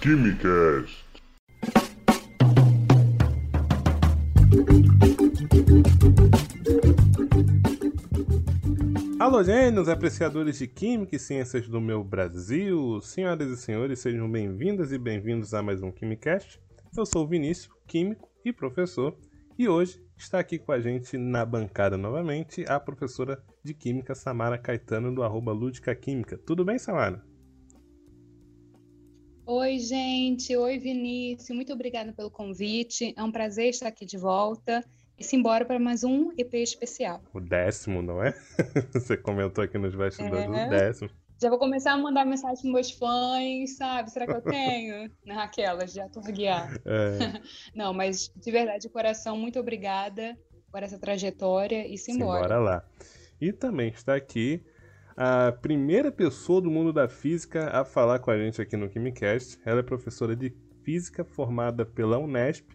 Quimicast. Alô, gênios, apreciadores de Química e Ciências do meu Brasil. Senhoras e senhores, sejam bem-vindas e bem-vindos a mais um Quimicast. Eu sou o Vinícius, químico e professor, e hoje está aqui com a gente na bancada novamente a professora de Química Samara Caetano do arroba Lúdica Química. Tudo bem, Samara? Oi, gente. Oi, Vinícius. Muito obrigada pelo convite. É um prazer estar aqui de volta e simbora para mais um EP especial. O décimo, não é? Você comentou aqui nos bastidores é. o décimo. Já vou começar a mandar mensagem para meus fãs, sabe? Será que eu tenho? Naquelas, já tô guiar. É. Não, mas de verdade, de coração, muito obrigada por essa trajetória e simbora. Simbora lá. E também está aqui a primeira pessoa do mundo da física a falar com a gente aqui no Quimicast. Ela é professora de física formada pela Unesp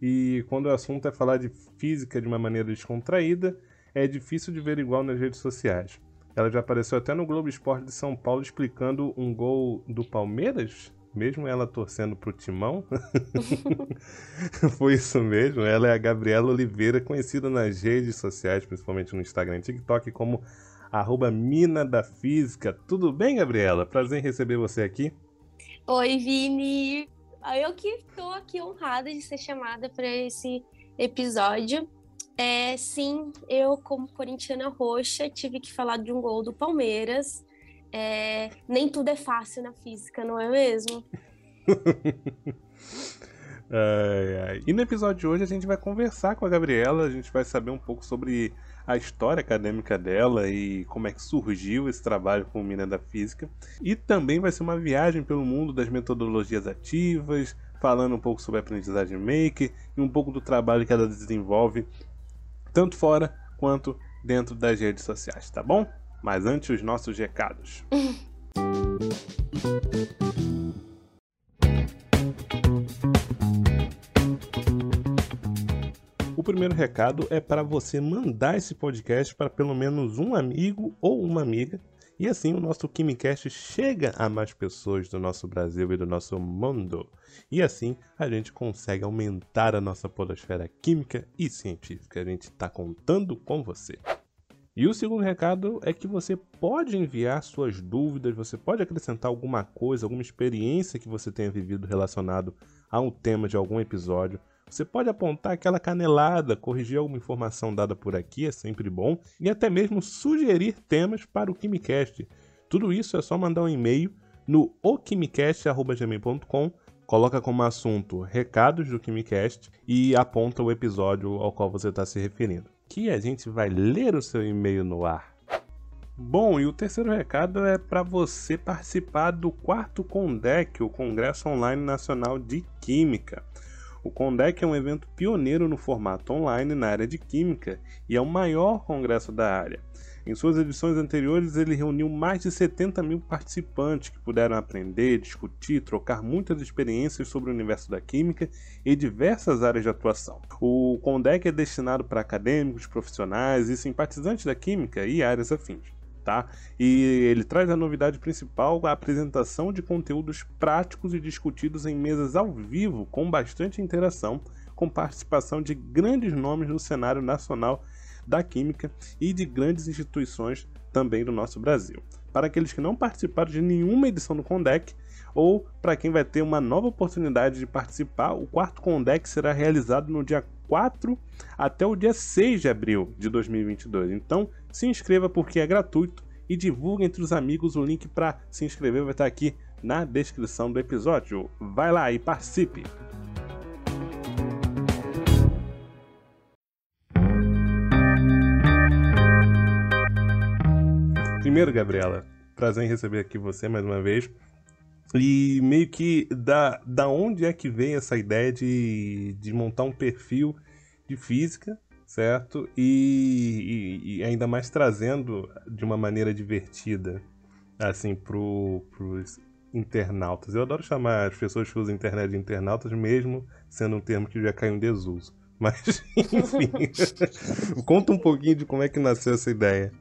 e quando o assunto é falar de física de uma maneira descontraída, é difícil de ver igual nas redes sociais. Ela já apareceu até no Globo Esporte de São Paulo explicando um gol do Palmeiras, mesmo ela torcendo pro Timão. Foi isso mesmo. Ela é a Gabriela Oliveira, conhecida nas redes sociais, principalmente no Instagram e TikTok, como arroba Mina da Física. Tudo bem, Gabriela? Prazer em receber você aqui. Oi, Vini. Eu que estou aqui honrada de ser chamada para esse episódio. É, sim, eu, como corintiana roxa, tive que falar de um gol do Palmeiras. É, nem tudo é fácil na física, não é mesmo? ai, ai. E no episódio de hoje a gente vai conversar com a Gabriela, a gente vai saber um pouco sobre a história acadêmica dela e como é que surgiu esse trabalho com mina da física. E também vai ser uma viagem pelo mundo das metodologias ativas, falando um pouco sobre a aprendizagem maker e um pouco do trabalho que ela desenvolve tanto fora quanto dentro das redes sociais, tá bom? Mas antes, os nossos recados. primeiro recado é para você mandar esse podcast para pelo menos um amigo ou uma amiga e assim o nosso KimiCast chega a mais pessoas do nosso Brasil e do nosso mundo. E assim a gente consegue aumentar a nossa podosfera química e científica. A gente está contando com você. E o segundo recado é que você pode enviar suas dúvidas, você pode acrescentar alguma coisa, alguma experiência que você tenha vivido relacionado a um tema de algum episódio você pode apontar aquela canelada, corrigir alguma informação dada por aqui, é sempre bom, e até mesmo sugerir temas para o KimiCast. Tudo isso é só mandar um e-mail no okimicast.gmail.com, coloca como assunto recados do KimiCast e aponta o episódio ao qual você está se referindo. Que a gente vai ler o seu e-mail no ar. Bom, e o terceiro recado é para você participar do quarto CONDEC, o Congresso Online Nacional de Química. O Condec é um evento pioneiro no formato online na área de química e é o maior congresso da área. Em suas edições anteriores, ele reuniu mais de 70 mil participantes que puderam aprender, discutir, trocar muitas experiências sobre o universo da química e diversas áreas de atuação. O Condec é destinado para acadêmicos, profissionais e simpatizantes da química e áreas afins tá? E ele traz a novidade principal, a apresentação de conteúdos práticos e discutidos em mesas ao vivo, com bastante interação, com participação de grandes nomes no cenário nacional da química e de grandes instituições também do nosso Brasil. Para aqueles que não participaram de nenhuma edição do Condec, ou para quem vai ter uma nova oportunidade de participar, o quarto Condec será realizado no dia 4 até o dia 6 de abril de 2022. Então, se inscreva porque é gratuito e divulgue entre os amigos o link para se inscrever vai estar aqui na descrição do episódio. Vai lá e participe! Primeiro, Gabriela, prazer em receber aqui você mais uma vez. E meio que da, da onde é que vem essa ideia de, de montar um perfil de física, certo? E, e, e ainda mais trazendo de uma maneira divertida, assim, pro, pros internautas. Eu adoro chamar as pessoas que usam internet de internautas, mesmo sendo um termo que já caiu em desuso. Mas, enfim, conta um pouquinho de como é que nasceu essa ideia.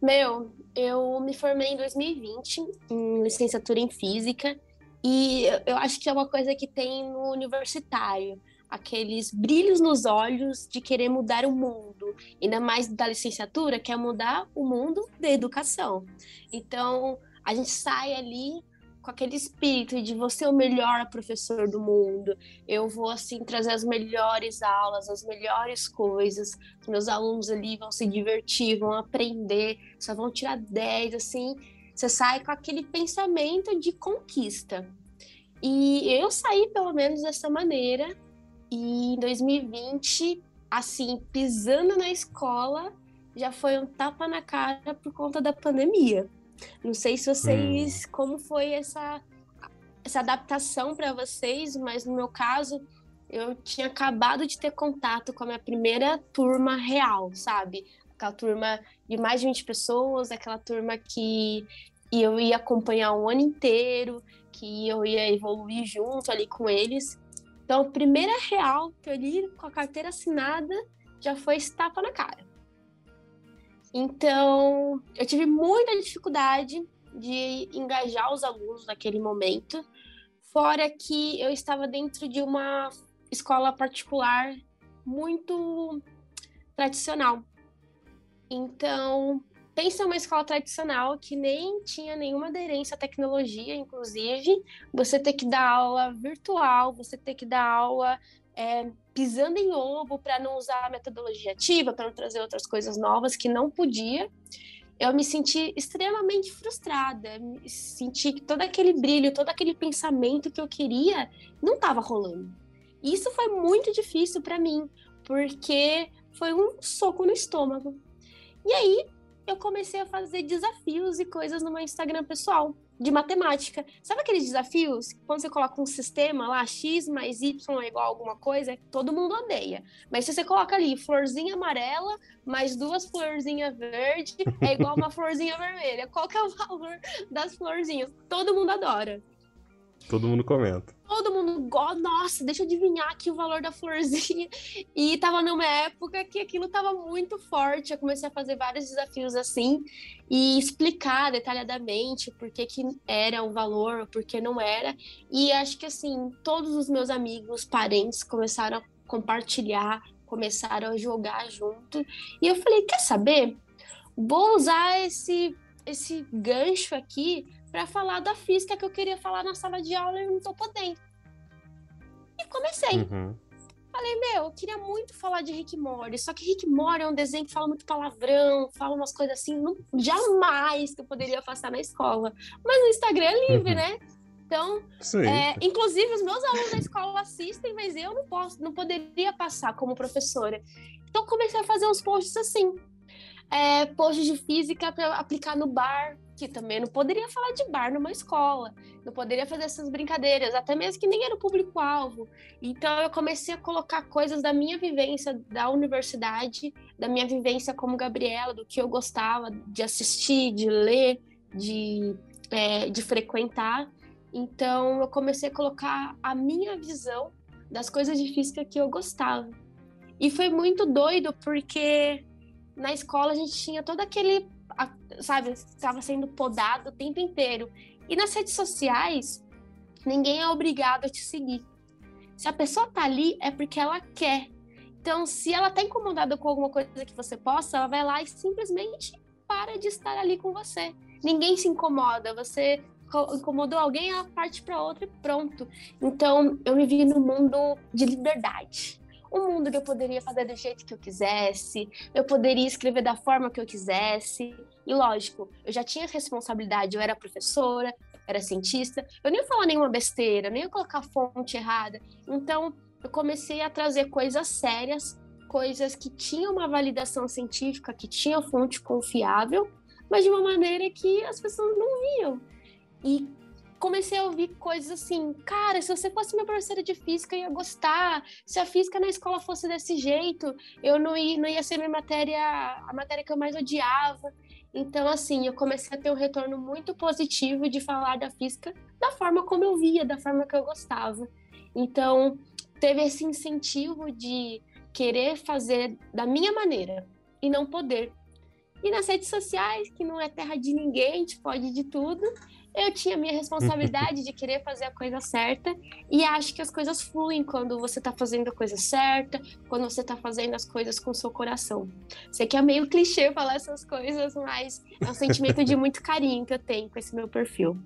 Meu, eu me formei em 2020 em licenciatura em física E eu acho que é uma coisa que tem no universitário, aqueles brilhos nos olhos de querer mudar o mundo, ainda mais da licenciatura, que é mudar o mundo da educação. Então, a gente sai ali com aquele espírito de você é o melhor professor do mundo, eu vou assim trazer as melhores aulas, as melhores coisas, meus alunos ali vão se divertir, vão aprender, só vão tirar 10, assim, você sai com aquele pensamento de conquista. E eu saí pelo menos dessa maneira, e em 2020, assim, pisando na escola, já foi um tapa na cara por conta da pandemia. Não sei se vocês, hum. como foi essa, essa adaptação para vocês, mas no meu caso, eu tinha acabado de ter contato com a minha primeira turma real, sabe? Aquela turma de mais de 20 pessoas, aquela turma que eu ia acompanhar o ano inteiro, que eu ia evoluir junto ali com eles. Então, a primeira real que eu li com a carteira assinada já foi esse tapa na cara. Então, eu tive muita dificuldade de engajar os alunos naquele momento, fora que eu estava dentro de uma escola particular muito tradicional. Então, pensa uma escola tradicional que nem tinha nenhuma aderência à tecnologia, inclusive, você ter que dar aula virtual, você ter que dar aula é, pisando em ovo para não usar a metodologia ativa, para não trazer outras coisas novas que não podia. Eu me senti extremamente frustrada, senti que todo aquele brilho, todo aquele pensamento que eu queria não estava rolando. Isso foi muito difícil para mim, porque foi um soco no estômago. E aí eu comecei a fazer desafios e coisas no meu Instagram pessoal de matemática. Sabe aqueles desafios? Quando você coloca um sistema lá, x mais y é igual a alguma coisa, todo mundo odeia. Mas se você coloca ali florzinha amarela mais duas florzinhas verdes é igual uma florzinha vermelha. Qual que é o valor das florzinhas? Todo mundo adora. Todo mundo comenta. Todo mundo. Nossa, deixa eu adivinhar aqui o valor da florzinha. E tava numa época que aquilo tava muito forte. Eu comecei a fazer vários desafios assim e explicar detalhadamente por que, que era o valor, por que não era. E acho que assim, todos os meus amigos, parentes começaram a compartilhar, começaram a jogar junto. E eu falei: quer saber? Vou usar esse, esse gancho aqui para falar da física que eu queria falar na sala de aula e não tô podendo. E comecei. Uhum. Falei, meu, eu queria muito falar de Rick Mori, só que Rick Mori é um desenho que fala muito palavrão, fala umas coisas assim, não, jamais que eu poderia passar na escola. Mas no Instagram é livre, uhum. né? Então, é, inclusive os meus alunos da escola assistem, mas eu não posso, não poderia passar como professora. Então comecei a fazer uns posts assim, é, posts de física para aplicar no bar, que também não poderia falar de bar numa escola, não poderia fazer essas brincadeiras, até mesmo que nem era o público-alvo. Então eu comecei a colocar coisas da minha vivência da universidade, da minha vivência como Gabriela, do que eu gostava de assistir, de ler, de, é, de frequentar. Então eu comecei a colocar a minha visão das coisas de física que eu gostava. E foi muito doido porque na escola a gente tinha todo aquele sabe, estava sendo podado o tempo inteiro. E nas redes sociais, ninguém é obrigado a te seguir. Se a pessoa tá ali, é porque ela quer. Então, se ela tá incomodada com alguma coisa que você posta, ela vai lá e simplesmente para de estar ali com você. Ninguém se incomoda. Você incomodou alguém, ela parte para outra e pronto. Então, eu me vi no mundo de liberdade um mundo que eu poderia fazer do jeito que eu quisesse, eu poderia escrever da forma que eu quisesse. E lógico, eu já tinha responsabilidade, eu era professora, era cientista, eu nem ia falar nenhuma besteira, nem ia colocar fonte errada. Então, eu comecei a trazer coisas sérias, coisas que tinham uma validação científica, que tinham fonte confiável, mas de uma maneira que as pessoas não viam. E comecei a ouvir coisas assim, cara, se você fosse minha professora de física, eu ia gostar. Se a física na escola fosse desse jeito, eu não ia, não ia ser minha matéria, a matéria que eu mais odiava. Então, assim, eu comecei a ter um retorno muito positivo de falar da física da forma como eu via, da forma que eu gostava. Então, teve esse incentivo de querer fazer da minha maneira e não poder. E nas redes sociais, que não é terra de ninguém, a gente pode de tudo, eu tinha minha responsabilidade de querer fazer a coisa certa e acho que as coisas fluem quando você tá fazendo a coisa certa, quando você tá fazendo as coisas com o seu coração. Sei que é meio clichê falar essas coisas, mas é um sentimento de muito carinho que eu tenho com esse meu perfil.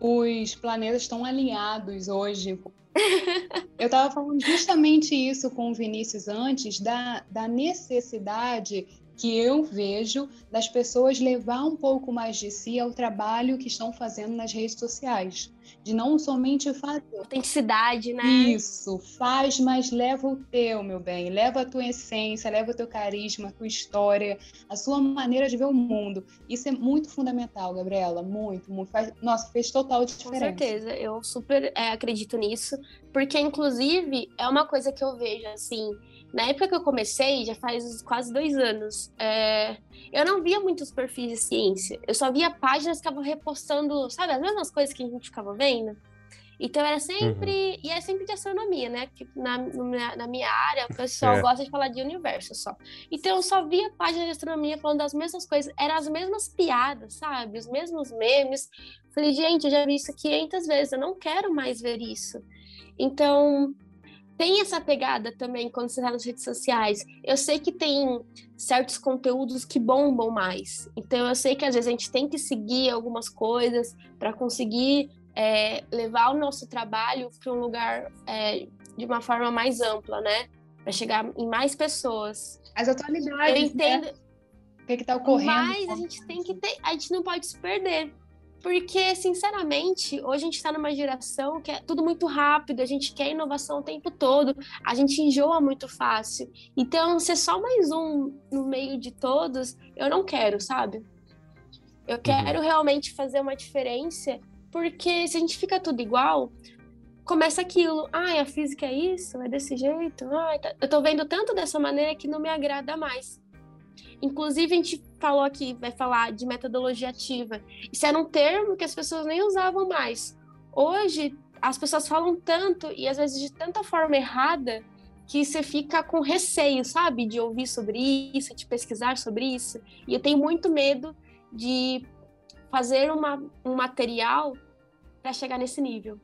Os planetas estão alinhados hoje. Eu estava falando justamente isso com o Vinícius antes, da, da necessidade que eu vejo das pessoas levar um pouco mais de si ao trabalho que estão fazendo nas redes sociais. De não somente fazer. Autenticidade, né? Isso, faz, mas leva o teu, meu bem. Leva a tua essência, leva o teu carisma, a tua história, a sua maneira de ver o mundo. Isso é muito fundamental, Gabriela. Muito, muito. Faz... Nossa, fez total diferença. Com certeza, eu super é, acredito nisso. Porque, inclusive, é uma coisa que eu vejo, assim, na época que eu comecei, já faz quase dois anos, é, eu não via muitos perfis de ciência. Eu só via páginas que estavam repostando, sabe, as mesmas coisas que a gente ficava vendo. Então era sempre. Uhum. E é sempre de astronomia, né? Porque na, na minha área, o pessoal é. gosta de falar de universo só. Então eu só via páginas de astronomia falando das mesmas coisas. Eram as mesmas piadas, sabe? Os mesmos memes. Falei, gente, eu já vi isso 500 vezes, eu não quero mais ver isso. Então, tem essa pegada também quando você está nas redes sociais. Eu sei que tem certos conteúdos que bombam mais. Então eu sei que às vezes a gente tem que seguir algumas coisas para conseguir é, levar o nosso trabalho para um lugar é, de uma forma mais ampla, né? Para chegar em mais pessoas. As atualidades. Eu né? entendo. Né? O que está ocorrendo? Mas a gente tem que ter, a gente não pode se perder. Porque, sinceramente, hoje a gente está numa geração que é tudo muito rápido, a gente quer inovação o tempo todo, a gente enjoa muito fácil. Então, ser só mais um no meio de todos, eu não quero, sabe? Eu uhum. quero uhum. realmente fazer uma diferença, porque se a gente fica tudo igual, começa aquilo. Ah, a física é isso? É desse jeito? Ah, eu tô vendo tanto dessa maneira que não me agrada mais. Inclusive, a gente falou aqui, vai falar de metodologia ativa. Isso era um termo que as pessoas nem usavam mais. Hoje, as pessoas falam tanto e às vezes de tanta forma errada que você fica com receio, sabe, de ouvir sobre isso, de pesquisar sobre isso. E eu tenho muito medo de fazer uma, um material para chegar nesse nível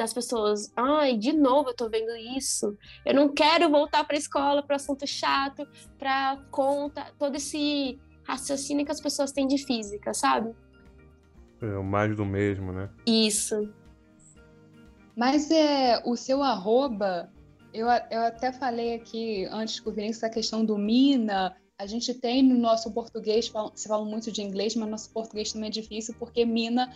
das pessoas, ai, de novo eu tô vendo isso. Eu não quero voltar para a escola para assunto chato, para conta, todo esse raciocínio que as pessoas têm de física, sabe? É o mais do mesmo, né? Isso. Mas é o seu arroba, eu, eu até falei aqui antes com o Vinícius a questão do Mina. A gente tem no nosso português, você fala muito de inglês, mas nosso português também é difícil, porque Mina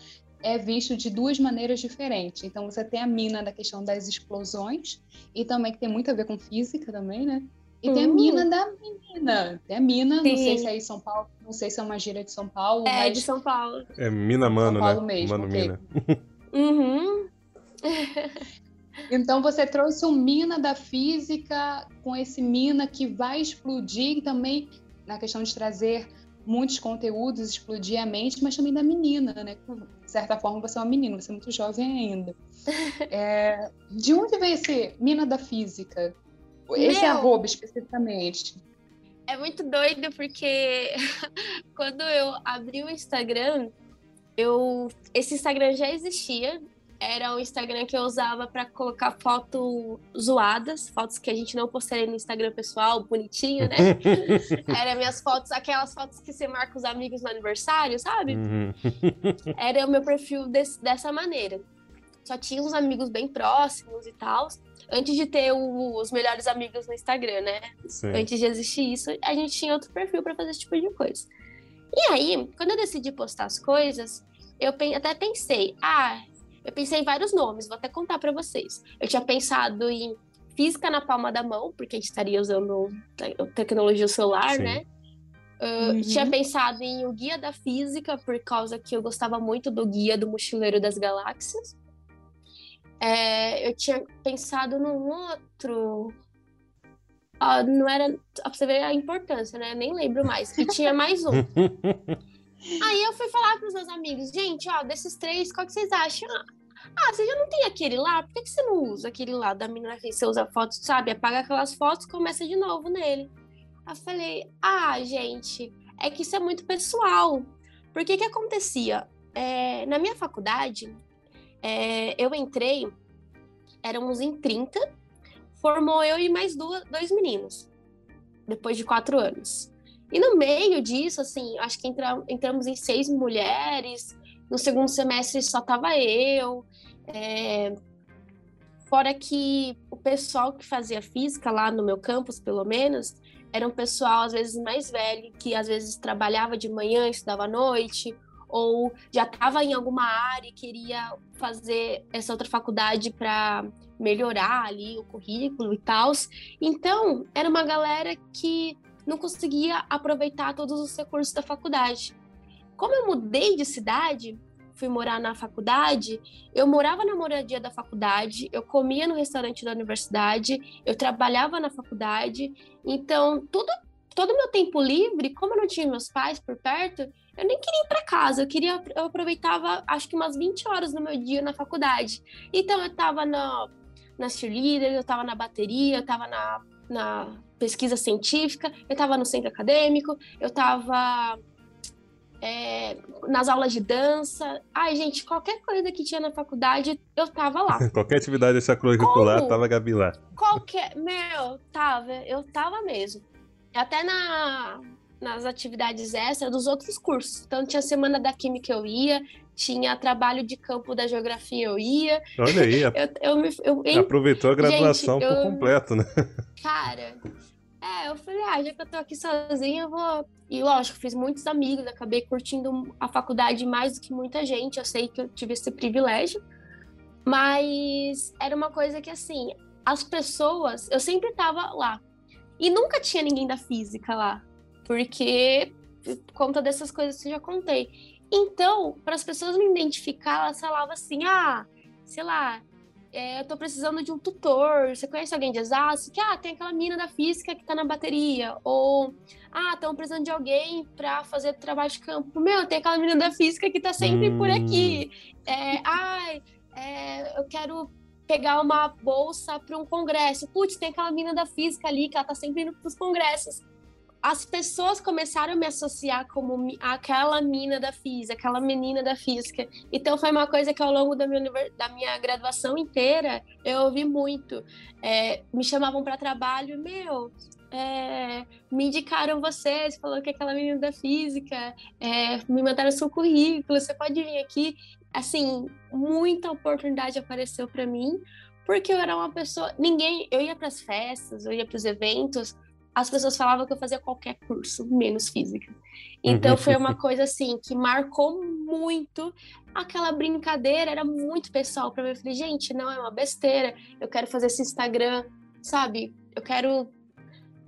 é visto de duas maneiras diferentes. Então você tem a mina da questão das explosões e também que tem muito a ver com física também, né? E tem a uhum. mina da menina. Tem a mina, Sim. não sei se é em São Paulo, não sei se é uma gíria de São Paulo. É, de São Paulo. É mina mano, São Paulo né? Mesmo, mano okay. mina. Uhum. então você trouxe um mina da física com esse mina que vai explodir também na questão de trazer muitos conteúdos, explodir a mente, mas também da menina, né? De certa forma, você é uma menina, você é muito jovem ainda. É, de onde veio esse mina da física? Esse Meu, arroba especificamente? É muito doido porque quando eu abri o Instagram, eu esse Instagram já existia, era o Instagram que eu usava para colocar fotos zoadas, fotos que a gente não postaria no Instagram pessoal, bonitinho, né? Era minhas fotos, aquelas fotos que você marca os amigos no aniversário, sabe? Uhum. Era o meu perfil desse, dessa maneira. Só tinha uns amigos bem próximos e tal. Antes de ter o, os melhores amigos no Instagram, né? Sim. Antes de existir isso, a gente tinha outro perfil para fazer esse tipo de coisa. E aí, quando eu decidi postar as coisas, eu até pensei, ah, eu pensei em vários nomes, vou até contar para vocês. Eu tinha pensado em física na palma da mão, porque a gente estaria usando tecnologia celular, Sim. né? Uh, uhum. Tinha pensado em o Guia da Física, por causa que eu gostava muito do Guia do Mochileiro das Galáxias. É, eu tinha pensado num outro. Uh, não era. Pra você ver a importância, né? Nem lembro mais. E tinha mais um. Aí eu fui falar para os meus amigos, gente, ó, desses três, qual que vocês acham? Ah, você já não tem aquele lá? Por que, que você não usa aquele lá da menina que você usa fotos, sabe? Apaga aquelas fotos e começa de novo nele. Aí eu falei, ah, gente, é que isso é muito pessoal. Porque que acontecia? É, na minha faculdade, é, eu entrei, éramos em 30, formou eu e mais duas, dois meninos, depois de quatro anos. E no meio disso, assim, acho que entra, entramos em seis mulheres, no segundo semestre só tava eu. É, fora que o pessoal que fazia física lá no meu campus, pelo menos, era um pessoal às vezes mais velho, que às vezes trabalhava de manhã, estudava à noite, ou já estava em alguma área e queria fazer essa outra faculdade para melhorar ali o currículo e tal. Então, era uma galera que não conseguia aproveitar todos os recursos da faculdade. Como eu mudei de cidade, fui morar na faculdade, eu morava na moradia da faculdade, eu comia no restaurante da universidade, eu trabalhava na faculdade, então tudo todo meu tempo livre, como eu não tinha meus pais por perto, eu nem queria ir para casa, eu queria eu aproveitava acho que umas 20 horas no meu dia na faculdade. Então eu estava na nas cheerleaders, eu estava na bateria, eu estava na, na pesquisa científica, eu estava no centro acadêmico, eu estava é, nas aulas de dança. Ai, gente, qualquer coisa que tinha na faculdade, eu tava lá. qualquer atividade extracurricular, Como? tava a Gabi lá. Qualquer. Meu, tava, eu tava mesmo. Até na, nas atividades extras dos outros cursos. Então, tinha semana da Química eu ia, tinha trabalho de campo da Geografia eu ia. Olha aí, eu, eu, eu, aproveitou a graduação gente, por completo, né? Cara, é, eu falei, ah, já que eu tô aqui sozinha, eu vou. E lógico, fiz muitos amigos, acabei curtindo a faculdade mais do que muita gente. Eu sei que eu tive esse privilégio, mas era uma coisa que, assim, as pessoas, eu sempre tava lá. E nunca tinha ninguém da física lá, porque por conta dessas coisas que eu já contei. Então, para as pessoas me identificar, elas falavam assim: ah, sei lá, é, eu tô precisando de um tutor, você conhece alguém de exato? Que, ah, tem aquela mina da física que tá na bateria, ou, ah, estão precisando de alguém para fazer trabalho de campo. Meu, tem aquela mina da física que tá sempre hum. por aqui. É, ai, é, eu quero pegar uma bolsa para um congresso. Putz, tem aquela mina da física ali que ela tá sempre indo pros congressos as pessoas começaram a me associar como aquela mina da física, aquela menina da física. Então foi uma coisa que ao longo da minha, da minha graduação inteira eu ouvi muito. É, me chamavam para trabalho, meu, é, me indicaram vocês, falou que aquela menina da física, é, me mandaram seu currículo, você pode vir aqui. Assim, muita oportunidade apareceu para mim, porque eu era uma pessoa. Ninguém. Eu ia para as festas, eu ia para os eventos, as pessoas falavam que eu fazia qualquer curso, menos física. Então uhum. foi uma coisa assim que marcou muito. Aquela brincadeira era muito pessoal para mim. Eu falei, gente, não é uma besteira. Eu quero fazer esse Instagram, sabe? Eu quero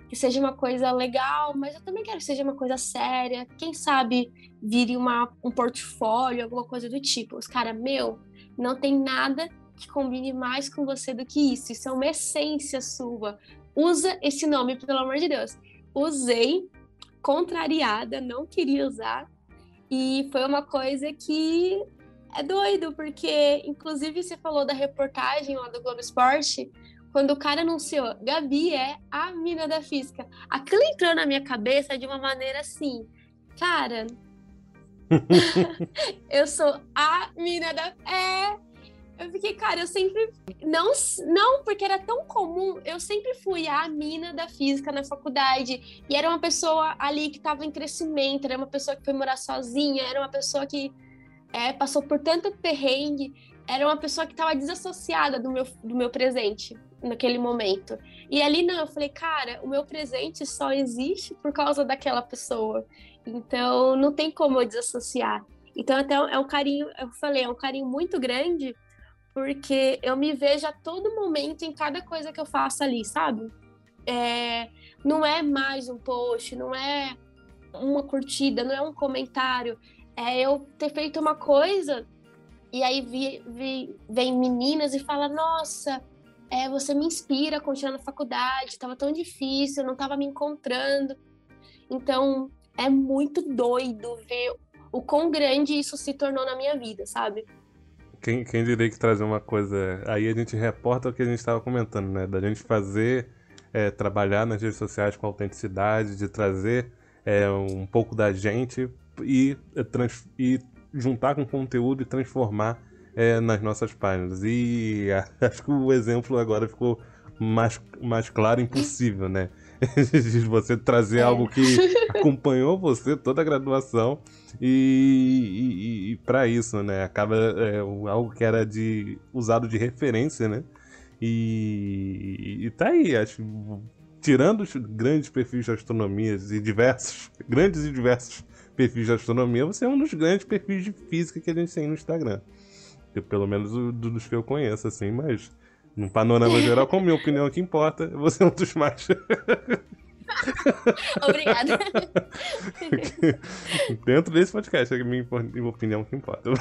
que seja uma coisa legal, mas eu também quero que seja uma coisa séria. Quem sabe vire uma, um portfólio, alguma coisa do tipo. Os caras, meu, não tem nada que combine mais com você do que isso. Isso é uma essência sua usa esse nome, pelo amor de Deus. Usei, contrariada, não queria usar. E foi uma coisa que é doido, porque, inclusive, você falou da reportagem lá do Globo Esporte, quando o cara anunciou, Gabi é a mina da física. Aquilo entrou na minha cabeça de uma maneira assim, cara. eu sou a mina da. É, eu fiquei, cara, eu sempre. Não, não, porque era tão comum. Eu sempre fui a mina da física na faculdade. E era uma pessoa ali que estava em crescimento, era uma pessoa que foi morar sozinha, era uma pessoa que é, passou por tanto perrengue, era uma pessoa que estava desassociada do meu, do meu presente naquele momento. E ali não, eu falei, cara, o meu presente só existe por causa daquela pessoa. Então não tem como eu desassociar. Então até é um carinho, eu falei, é um carinho muito grande porque eu me vejo a todo momento em cada coisa que eu faço ali, sabe? É, não é mais um post, não é uma curtida, não é um comentário. É eu ter feito uma coisa e aí vi, vi, vem meninas e fala: Nossa, é, você me inspira a na faculdade, estava tão difícil, não estava me encontrando. Então é muito doido ver o quão grande isso se tornou na minha vida, sabe? Quem, quem diria que trazer uma coisa. Aí a gente reporta o que a gente estava comentando, né? Da gente fazer, é, trabalhar nas redes sociais com autenticidade, de trazer é, um pouco da gente e, é, trans, e juntar com conteúdo e transformar é, nas nossas páginas. E acho que o exemplo agora ficou mais, mais claro impossível, né? De você trazer é. algo que acompanhou você toda a graduação e, e, e para isso, né? Acaba é, algo que era de usado de referência, né? E, e tá aí, acho tirando os grandes perfis de astronomia e diversos, grandes e diversos perfis de astronomia, você é um dos grandes perfis de física que a gente tem no Instagram. Pelo menos dos que eu conheço, assim, mas no panorama geral, como minha opinião que importa, você é um dos mais. Obrigada. Dentro desse podcast, é a minha opinião que importa.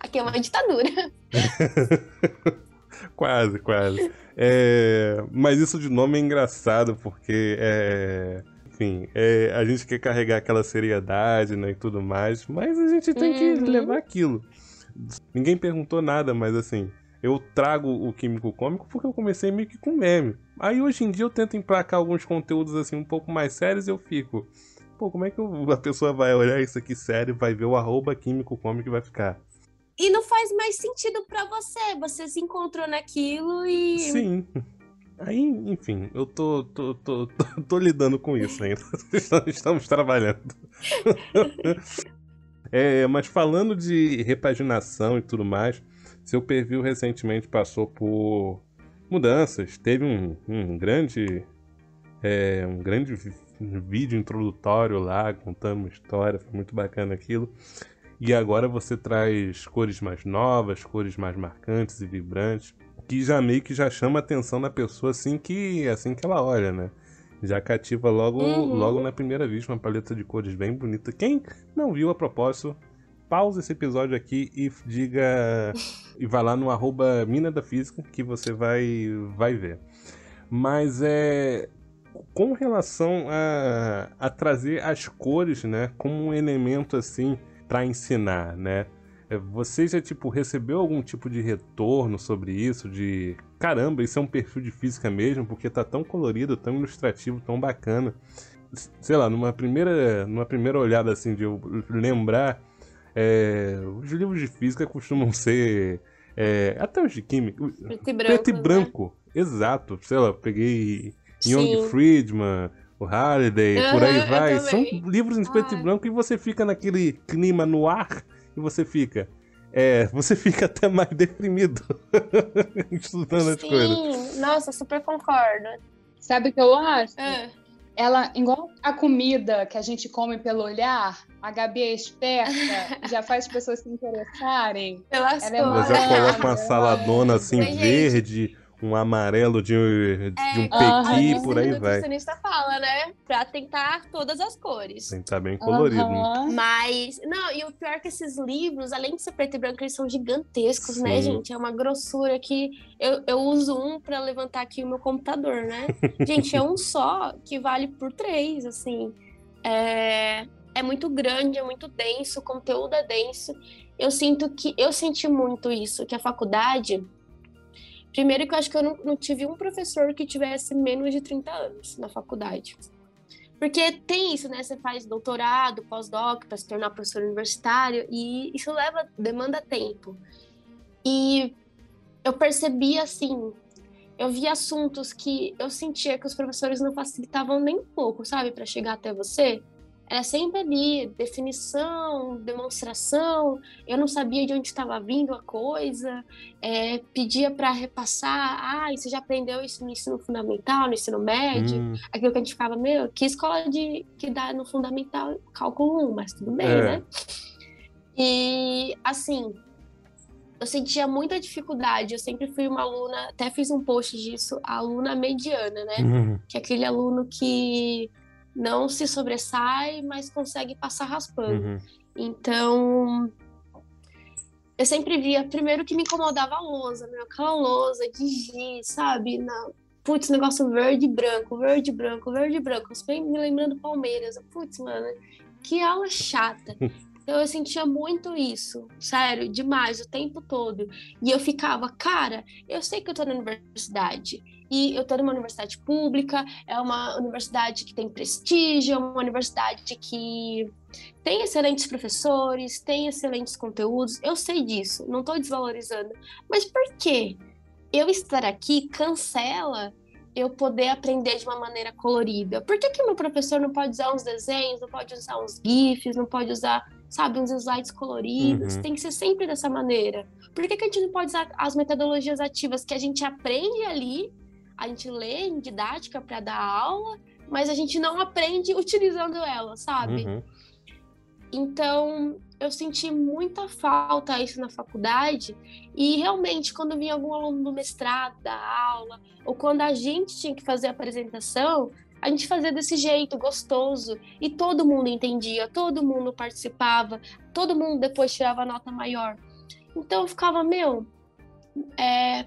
Aqui é uma ditadura. quase, quase. É... Mas isso de nome é engraçado, porque é enfim, é, a gente quer carregar aquela seriedade né, e tudo mais, mas a gente tem que uhum. levar aquilo. Ninguém perguntou nada, mas assim, eu trago o Químico Cômico porque eu comecei meio que com meme. Aí hoje em dia eu tento emplacar alguns conteúdos assim um pouco mais sérios e eu fico. Pô, como é que a pessoa vai olhar isso aqui sério, vai ver o arroba Químico Cômico e vai ficar. E não faz mais sentido para você. Você se encontrou naquilo e. Sim. Aí, enfim, eu tô, tô, tô, tô, tô lidando com isso ainda. Estamos trabalhando. É, mas falando de repaginação e tudo mais, seu perfil recentemente passou por mudanças. Teve um, um grande é, um grande vídeo introdutório lá, contando uma história, foi muito bacana aquilo. E agora você traz cores mais novas, cores mais marcantes e vibrantes, que já meio que já chama a atenção da pessoa assim que assim que ela olha, né? Já cativa logo, uhum. logo na primeira vista, uma paleta de cores bem bonita. Quem não viu a propósito, pausa esse episódio aqui e diga. e vai lá no arroba Mina da Física que você vai, vai ver. Mas é. Com relação a, a trazer as cores, né, como um elemento assim para ensinar, né? É, você já tipo recebeu algum tipo de retorno sobre isso? De caramba, isso é um perfil de física mesmo, porque tá tão colorido, tão ilustrativo, tão bacana. Sei lá, numa primeira, numa primeira olhada assim de eu lembrar, é, os livros de física costumam ser é, até os de química, preto e branco, preto e branco. Né? exato. Sei lá, peguei Young Friedman, o Halliday, uhum, por aí vai. São livros em preto e branco e você fica naquele clima no ar e você fica. É, você fica até mais deprimido estudando as coisas. Sim, nossa, super concordo. Sabe o que eu acho? É. Ela, igual a comida que a gente come pelo olhar, a Gabi é esperta, já faz as pessoas se interessarem. Ela é já coloca uma saladona assim verde, um amarelo de, de é, um pequi, por aí vai. O nutricionista fala, né? Pra tentar todas as cores. Estar tá bem colorido. Uhum. Né? Mas, não, e o pior é que esses livros, além de ser preto e branco, eles são gigantescos, né, Sim. né, gente? É uma grossura que eu, eu uso um para levantar aqui o meu computador, né? gente, é um só que vale por três, assim. É, é muito grande, é muito denso, o conteúdo é denso. Eu sinto que eu senti muito isso, que a faculdade Primeiro que eu acho que eu não, não tive um professor que tivesse menos de 30 anos na faculdade. Porque tem isso, né? Você faz doutorado, pós-doc para se tornar professor universitário e isso leva, demanda tempo. E eu percebi assim, eu vi assuntos que eu sentia que os professores não facilitavam nem um pouco, sabe, para chegar até você era sempre ali, definição, demonstração, eu não sabia de onde estava vindo a coisa, é, pedia para repassar, ah, você já aprendeu isso no ensino fundamental, no ensino médio, hum. aquilo que a gente ficava, meu, que escola de, que dá no fundamental cálculo 1, mas tudo bem, é. né? E, assim, eu sentia muita dificuldade, eu sempre fui uma aluna, até fiz um post disso, aluna mediana, né? Uhum. Que é aquele aluno que não se sobressai, mas consegue passar raspando. Uhum. Então, eu sempre via, primeiro que me incomodava a lousa, aquela lousa de giz, sabe? Na, putz, negócio verde e branco, verde e branco, verde e branco. Eu me lembrando Palmeiras. Putz, mano, que aula chata. Então eu sentia muito isso, sério, demais, o tempo todo. E eu ficava, cara, eu sei que eu tô na universidade. E eu estou numa universidade pública, é uma universidade que tem prestígio, é uma universidade que tem excelentes professores, tem excelentes conteúdos, eu sei disso, não estou desvalorizando. Mas por que eu estar aqui cancela eu poder aprender de uma maneira colorida? Por que, que meu professor não pode usar uns desenhos, não pode usar uns GIFs, não pode usar, sabe, uns slides coloridos? Uhum. Tem que ser sempre dessa maneira. Por que, que a gente não pode usar as metodologias ativas que a gente aprende ali, a gente lê em didática para dar aula, mas a gente não aprende utilizando ela, sabe? Uhum. Então, eu senti muita falta isso na faculdade e realmente quando vinha algum aluno do mestrado da aula ou quando a gente tinha que fazer a apresentação, a gente fazia desse jeito gostoso e todo mundo entendia, todo mundo participava, todo mundo depois tirava nota maior. Então eu ficava, meu, é,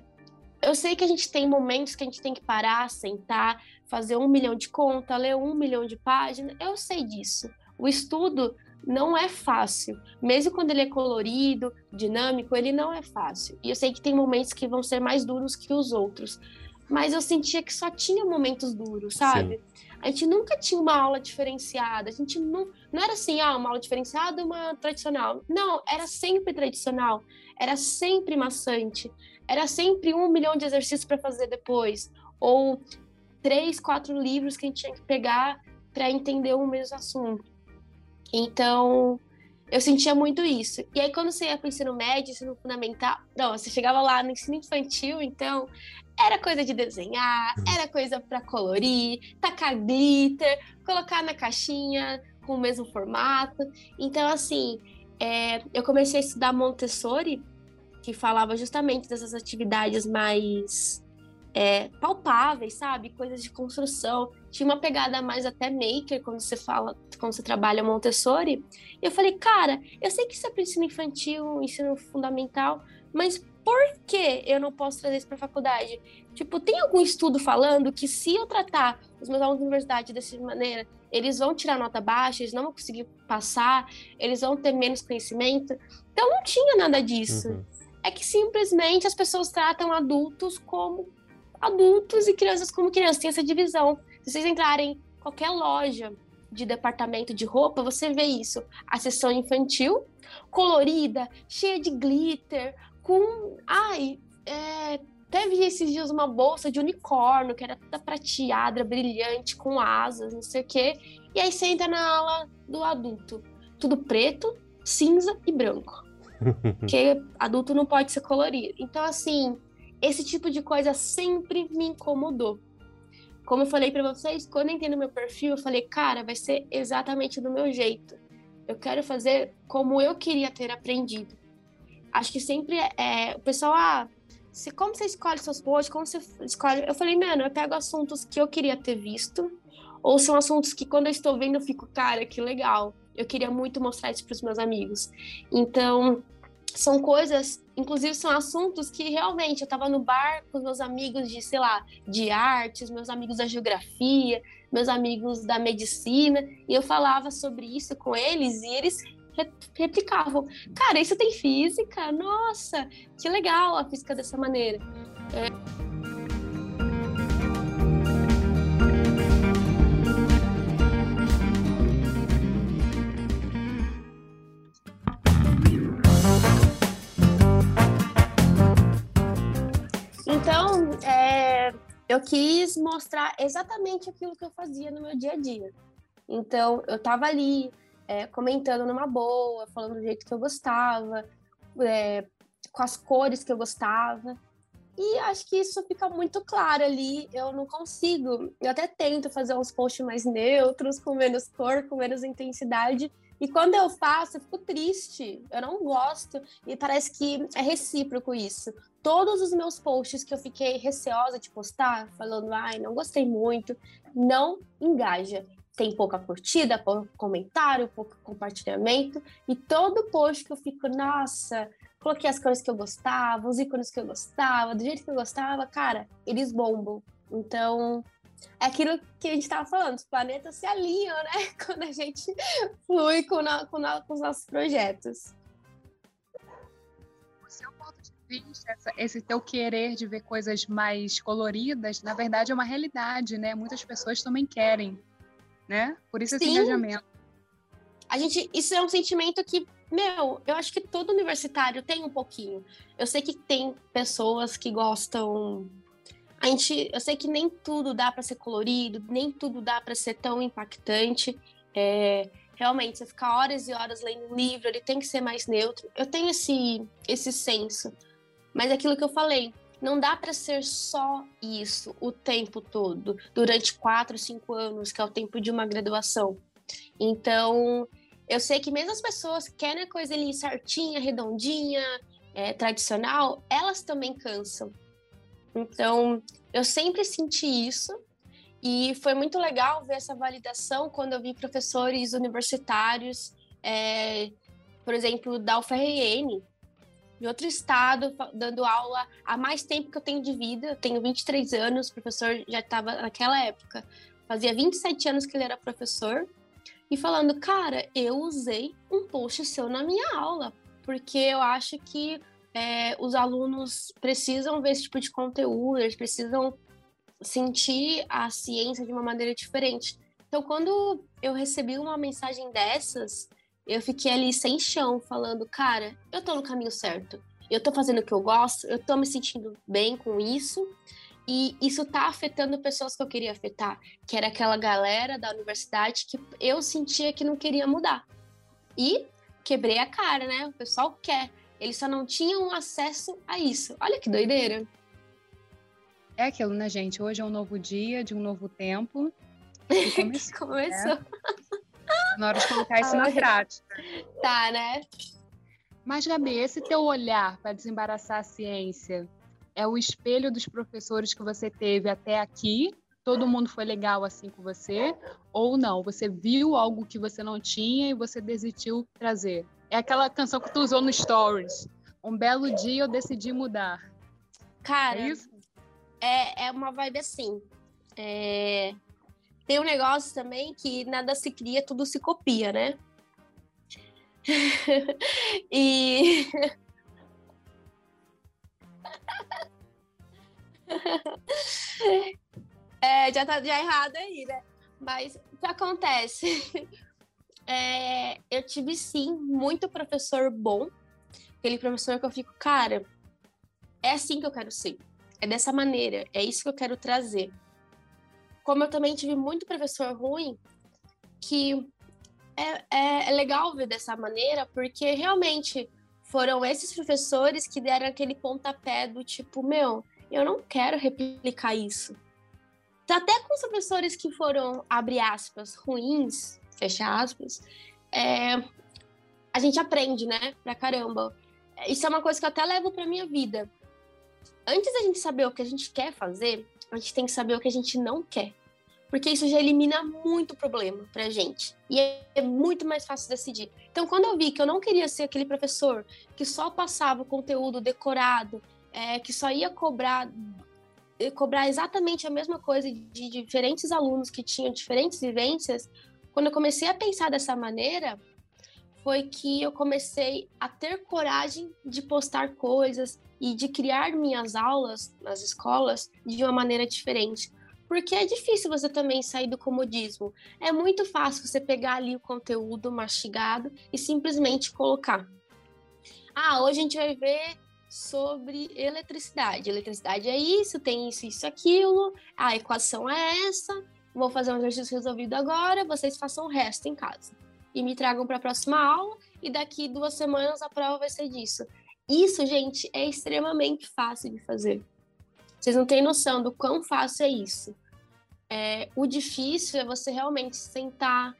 eu sei que a gente tem momentos que a gente tem que parar, sentar, fazer um milhão de conta, ler um milhão de páginas, eu sei disso. O estudo não é fácil. Mesmo quando ele é colorido, dinâmico, ele não é fácil. E eu sei que tem momentos que vão ser mais duros que os outros. Mas eu sentia que só tinha momentos duros, sabe? Sim. A gente nunca tinha uma aula diferenciada. A gente não, não era assim, ah, uma aula diferenciada, uma tradicional. Não, era sempre tradicional. Era sempre maçante. Era sempre um milhão de exercícios para fazer depois. Ou três, quatro livros que a gente tinha que pegar para entender o mesmo assunto. Então, eu sentia muito isso. E aí, quando você ia para o ensino médio, ensino fundamental, não, você chegava lá no ensino infantil, então era coisa de desenhar, uhum. era coisa para colorir, tacar glitter, colocar na caixinha com o mesmo formato. Então, assim, é, eu comecei a estudar Montessori, que falava justamente dessas atividades mais é, palpáveis, sabe? Coisas de construção. Tinha uma pegada mais até maker quando você fala, quando você trabalha Montessori. E eu falei, cara, eu sei que isso é para ensino infantil, ensino fundamental, mas por que eu não posso trazer isso para a faculdade? Tipo, tem algum estudo falando que se eu tratar os meus alunos da universidade dessa maneira, eles vão tirar nota baixa, eles não vão conseguir passar, eles vão ter menos conhecimento? Então não tinha nada disso. Uhum. É que simplesmente as pessoas tratam adultos como adultos e crianças como crianças. Tem essa divisão. Se vocês entrarem em qualquer loja de departamento de roupa, você vê isso. A seção infantil, colorida, cheia de glitter, com. Ai, é... teve esses dias uma bolsa de unicórnio, que era toda prateada, brilhante, com asas, não sei o quê. E aí você entra na aula do adulto. Tudo preto, cinza e branco. Porque adulto não pode ser colorido. Então, assim, esse tipo de coisa sempre me incomodou. Como eu falei para vocês, quando eu entrei no meu perfil, eu falei, cara, vai ser exatamente do meu jeito. Eu quero fazer como eu queria ter aprendido. Acho que sempre é, o pessoal, ah, se, como você escolhe seus posts, como você escolhe. Eu falei, mano, eu pego assuntos que eu queria ter visto, ou são assuntos que quando eu estou vendo eu fico, cara, que legal. Eu queria muito mostrar isso para os meus amigos. Então, são coisas, inclusive são assuntos que realmente eu estava no bar com meus amigos de, sei lá, de artes, meus amigos da geografia, meus amigos da medicina, e eu falava sobre isso com eles e eles replicavam. Cara, isso tem física? Nossa, que legal a física dessa maneira. É... eu quis mostrar exatamente aquilo que eu fazia no meu dia a dia. Então, eu estava ali é, comentando numa boa, falando do jeito que eu gostava, é, com as cores que eu gostava. E acho que isso fica muito claro ali. Eu não consigo. Eu até tento fazer uns posts mais neutros, com menos cor, com menos intensidade. E quando eu faço, eu fico triste. Eu não gosto. E parece que é recíproco isso todos os meus posts que eu fiquei receosa de postar, falando, ai, não gostei muito, não engaja. Tem pouca curtida, pouco comentário, pouco compartilhamento, e todo post que eu fico, nossa, coloquei as cores que eu gostava, os ícones que eu gostava, do jeito que eu gostava, cara, eles bombam. Então, é aquilo que a gente estava falando, os planetas se alinham, né? Quando a gente flui com, na, com, na, com os nossos projetos. O seu ponto de vista, essa, esse teu querer de ver coisas mais coloridas, na verdade é uma realidade, né? Muitas pessoas também querem, né? Por isso esse Sim. engajamento. A gente, isso é um sentimento que, meu, eu acho que todo universitário tem um pouquinho. Eu sei que tem pessoas que gostam a gente, eu sei que nem tudo dá para ser colorido, nem tudo dá para ser tão impactante. É, realmente, você ficar horas e horas lendo um livro, ele tem que ser mais neutro. Eu tenho esse, esse senso. Mas é aquilo que eu falei, não dá para ser só isso o tempo todo, durante quatro, cinco anos, que é o tempo de uma graduação. Então, eu sei que mesmo as pessoas que querem a coisa ali certinha, redondinha, é, tradicional, elas também cansam. Então, eu sempre senti isso e foi muito legal ver essa validação quando eu vi professores universitários, é, por exemplo, da UFRN, de outro estado, dando aula há mais tempo que eu tenho de vida. Eu tenho 23 anos, o professor já estava naquela época, fazia 27 anos que ele era professor, e falando, cara, eu usei um post seu na minha aula, porque eu acho que é, os alunos precisam ver esse tipo de conteúdo, eles precisam sentir a ciência de uma maneira diferente. Então, quando eu recebi uma mensagem dessas, eu fiquei ali sem chão, falando, cara, eu tô no caminho certo. Eu tô fazendo o que eu gosto, eu tô me sentindo bem com isso. E isso tá afetando pessoas que eu queria afetar, que era aquela galera da universidade que eu sentia que não queria mudar. E quebrei a cara, né? O pessoal quer. Eles só não tinham acesso a isso. Olha que doideira. É aquilo, né, gente? Hoje é um novo dia, de um novo tempo. Começou. começou. Né? Na hora de colocar isso na prática. Tá, né? Mas, Gabi, esse teu olhar para desembaraçar a ciência é o espelho dos professores que você teve até aqui? Todo mundo foi legal assim com você? Ou não? Você viu algo que você não tinha e você decidiu trazer? É aquela canção que tu usou no Stories. Um belo dia eu decidi mudar. Cara, é, isso? é, é uma vibe assim. É... Tem um negócio também que nada se cria, tudo se copia, né? e. é, já tá já errado aí, né? Mas o que acontece? É, eu tive sim muito professor bom, aquele professor que eu fico, cara, é assim que eu quero ser, é dessa maneira, é isso que eu quero trazer. Como eu também tive muito professor ruim, que é, é, é legal ver dessa maneira, porque realmente foram esses professores que deram aquele pontapé do tipo, meu, eu não quero replicar isso. Até com os professores que foram, abre aspas, ruins, fecha aspas, é, a gente aprende, né, pra caramba. Isso é uma coisa que eu até levo pra minha vida. Antes da gente saber o que a gente quer fazer, a gente tem que saber o que a gente não quer. Porque isso já elimina muito problema pra gente. E é muito mais fácil decidir. Então, quando eu vi que eu não queria ser aquele professor que só passava o conteúdo decorado, é, que só ia cobrar cobrar exatamente a mesma coisa de diferentes alunos que tinham diferentes vivências, quando eu comecei a pensar dessa maneira, foi que eu comecei a ter coragem de postar coisas e de criar minhas aulas nas escolas de uma maneira diferente. Porque é difícil você também sair do comodismo. É muito fácil você pegar ali o conteúdo mastigado e simplesmente colocar. Ah, hoje a gente vai ver sobre eletricidade. Eletricidade é isso, tem isso, isso, aquilo. A equação é essa vou fazer um exercício resolvido agora, vocês façam o resto em casa. E me tragam para a próxima aula, e daqui duas semanas a prova vai ser disso. Isso, gente, é extremamente fácil de fazer. Vocês não têm noção do quão fácil é isso. É, o difícil é você realmente sentar,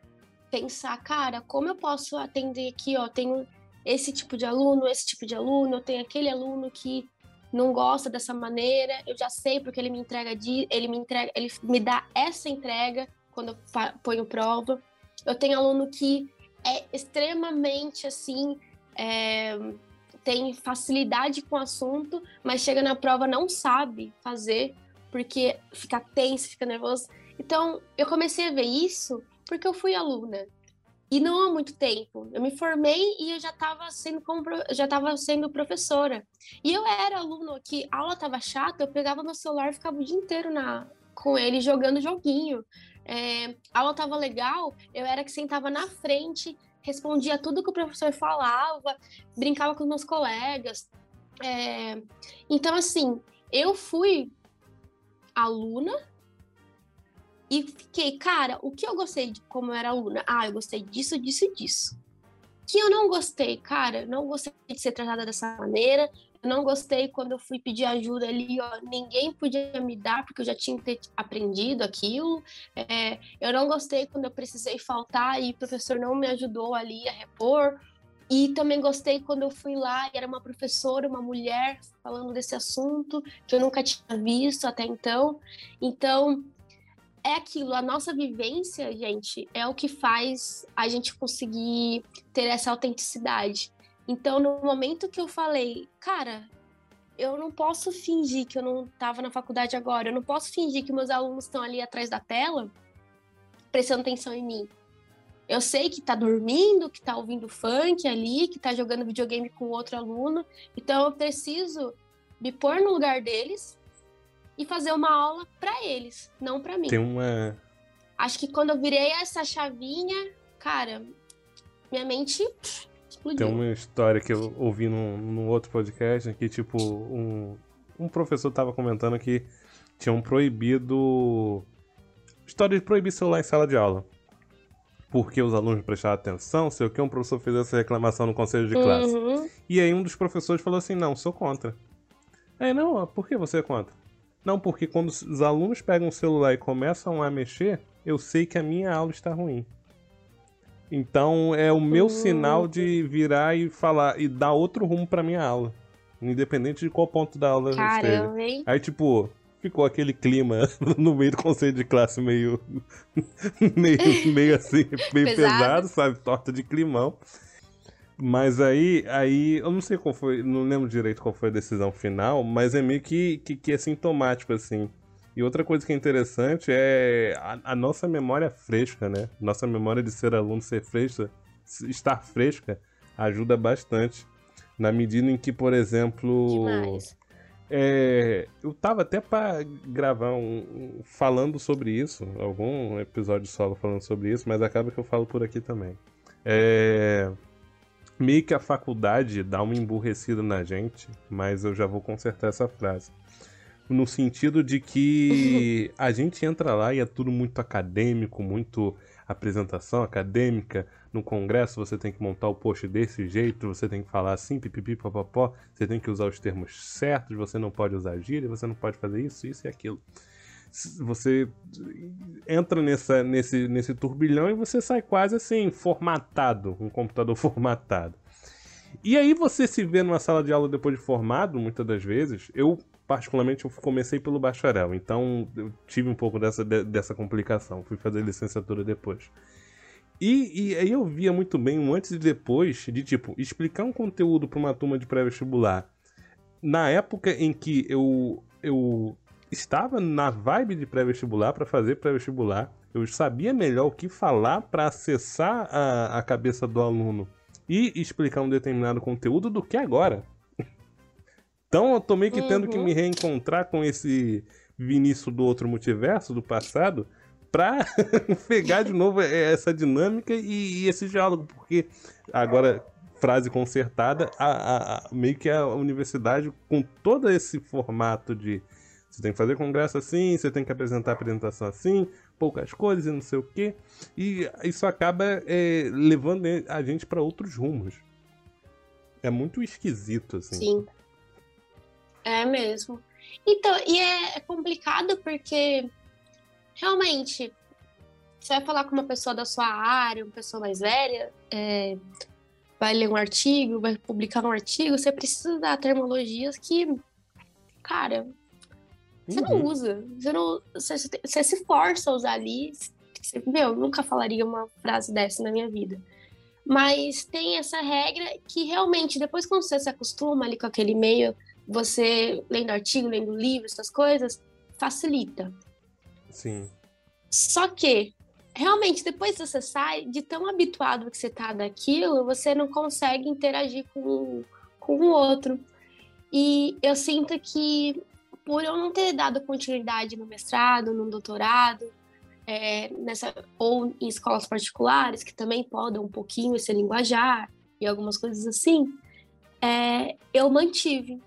pensar, cara, como eu posso atender aqui, ó, tenho esse tipo de aluno, esse tipo de aluno, eu tenho aquele aluno que não gosta dessa maneira, eu já sei porque ele me entrega ele me entrega, ele me dá essa entrega quando eu ponho prova. Eu tenho aluno que é extremamente assim, é, tem facilidade com o assunto, mas chega na prova não sabe fazer porque fica tenso, fica nervoso. Então, eu comecei a ver isso porque eu fui aluna. E não há muito tempo. Eu me formei e eu já estava sendo já estava sendo professora. E eu era aluno que a aula estava chata, eu pegava meu celular e ficava o dia inteiro na com ele jogando joguinho. É, a aula estava legal, eu era que sentava na frente, respondia tudo que o professor falava, brincava com os meus colegas. É, então, assim, eu fui aluna e fiquei, cara, o que eu gostei de como eu era aluna? Ah, eu gostei disso, disso disso. Que eu não gostei, cara, não gostei de ser tratada dessa maneira. Eu não gostei quando eu fui pedir ajuda ali, ó, ninguém podia me dar porque eu já tinha aprendido aquilo. É, eu não gostei quando eu precisei faltar e o professor não me ajudou ali a repor. E também gostei quando eu fui lá e era uma professora, uma mulher, falando desse assunto que eu nunca tinha visto até então. Então, é aquilo, a nossa vivência, gente, é o que faz a gente conseguir ter essa autenticidade. Então, no momento que eu falei, cara, eu não posso fingir que eu não estava na faculdade agora, eu não posso fingir que meus alunos estão ali atrás da tela prestando atenção em mim. Eu sei que tá dormindo, que tá ouvindo funk ali, que tá jogando videogame com outro aluno, então eu preciso me pôr no lugar deles e fazer uma aula para eles, não para mim. Tem uma. Acho que quando eu virei essa chavinha, cara, minha mente pff, explodiu. Tem uma história que eu ouvi num, num outro podcast que, tipo, um, um professor tava comentando que tinham proibido. História de proibir celular em sala de aula. Porque os alunos prestaram atenção, sei o que, um professor fez essa reclamação no conselho de classe. Uhum. E aí um dos professores falou assim: não, sou contra. Aí, não, por que você é contra? Não, porque quando os alunos pegam o celular e começam a mexer, eu sei que a minha aula está ruim. Então é o meu uhum. sinal de virar e falar e dar outro rumo para minha aula, independente de qual ponto da aula Caramba, esteja. Aí tipo, ficou aquele clima no meio do conselho de classe meio meio, meio assim, meio pesado. pesado, sabe, torta de climão. Mas aí, aí, eu não sei qual foi, não lembro direito qual foi a decisão final, mas é meio que, que, que é sintomático, assim. E outra coisa que é interessante é a, a, nossa memória fresca, né? Nossa memória de ser aluno, ser fresca, estar fresca, ajuda bastante. Na medida em que, por exemplo. É, eu tava até para gravar um, um, falando sobre isso, algum episódio solo falando sobre isso, mas acaba que eu falo por aqui também. É, meio que a faculdade dá uma emburrecida na gente, mas eu já vou consertar essa frase. No sentido de que a gente entra lá e é tudo muito acadêmico, muito apresentação acadêmica. No congresso você tem que montar o post desse jeito, você tem que falar assim, pipipi, papapó, você tem que usar os termos certos, você não pode usar gíria, você não pode fazer isso, isso e aquilo você entra nessa, nesse, nesse turbilhão e você sai quase assim, formatado, um computador formatado. E aí você se vê numa sala de aula depois de formado, muitas das vezes. Eu, particularmente, eu comecei pelo bacharel, então eu tive um pouco dessa, dessa complicação. Fui fazer licenciatura depois. E, e aí eu via muito bem um antes e depois de, tipo, explicar um conteúdo para uma turma de pré-vestibular. Na época em que eu, eu estava na vibe de pré-vestibular para fazer pré-vestibular. Eu sabia melhor o que falar para acessar a, a cabeça do aluno e explicar um determinado conteúdo do que agora. Então eu tô meio que tendo que me uhum. reencontrar com esse Vinícius do outro multiverso, do passado, pra pegar de novo essa dinâmica e, e, esse diálogo, porque agora, frase consertada, a, a, a, meio que a universidade, com todo esse formato de você tem que fazer congresso assim, você tem que apresentar apresentação assim, poucas coisas e não sei o quê. E isso acaba é, levando a gente para outros rumos. É muito esquisito, assim. Sim. É mesmo. Então, e é, é complicado porque realmente você vai falar com uma pessoa da sua área, uma pessoa mais velha, é, vai ler um artigo, vai publicar um artigo, você precisa dar termologias que, cara, você uhum. não usa. Você, não, você, você, se força a usar ali. Você, meu, nunca falaria uma frase dessa na minha vida. Mas tem essa regra que realmente, depois quando você se acostuma ali com aquele meio, você lendo artigo, lendo livro, essas coisas, facilita. Sim. Só que realmente, depois que você sai, de tão habituado que você tá daquilo, você não consegue interagir com, com o outro. E eu sinto que, por eu não ter dado continuidade no mestrado, no doutorado, é, nessa, ou em escolas particulares, que também podem um pouquinho esse linguajar e algumas coisas assim, é, eu mantive.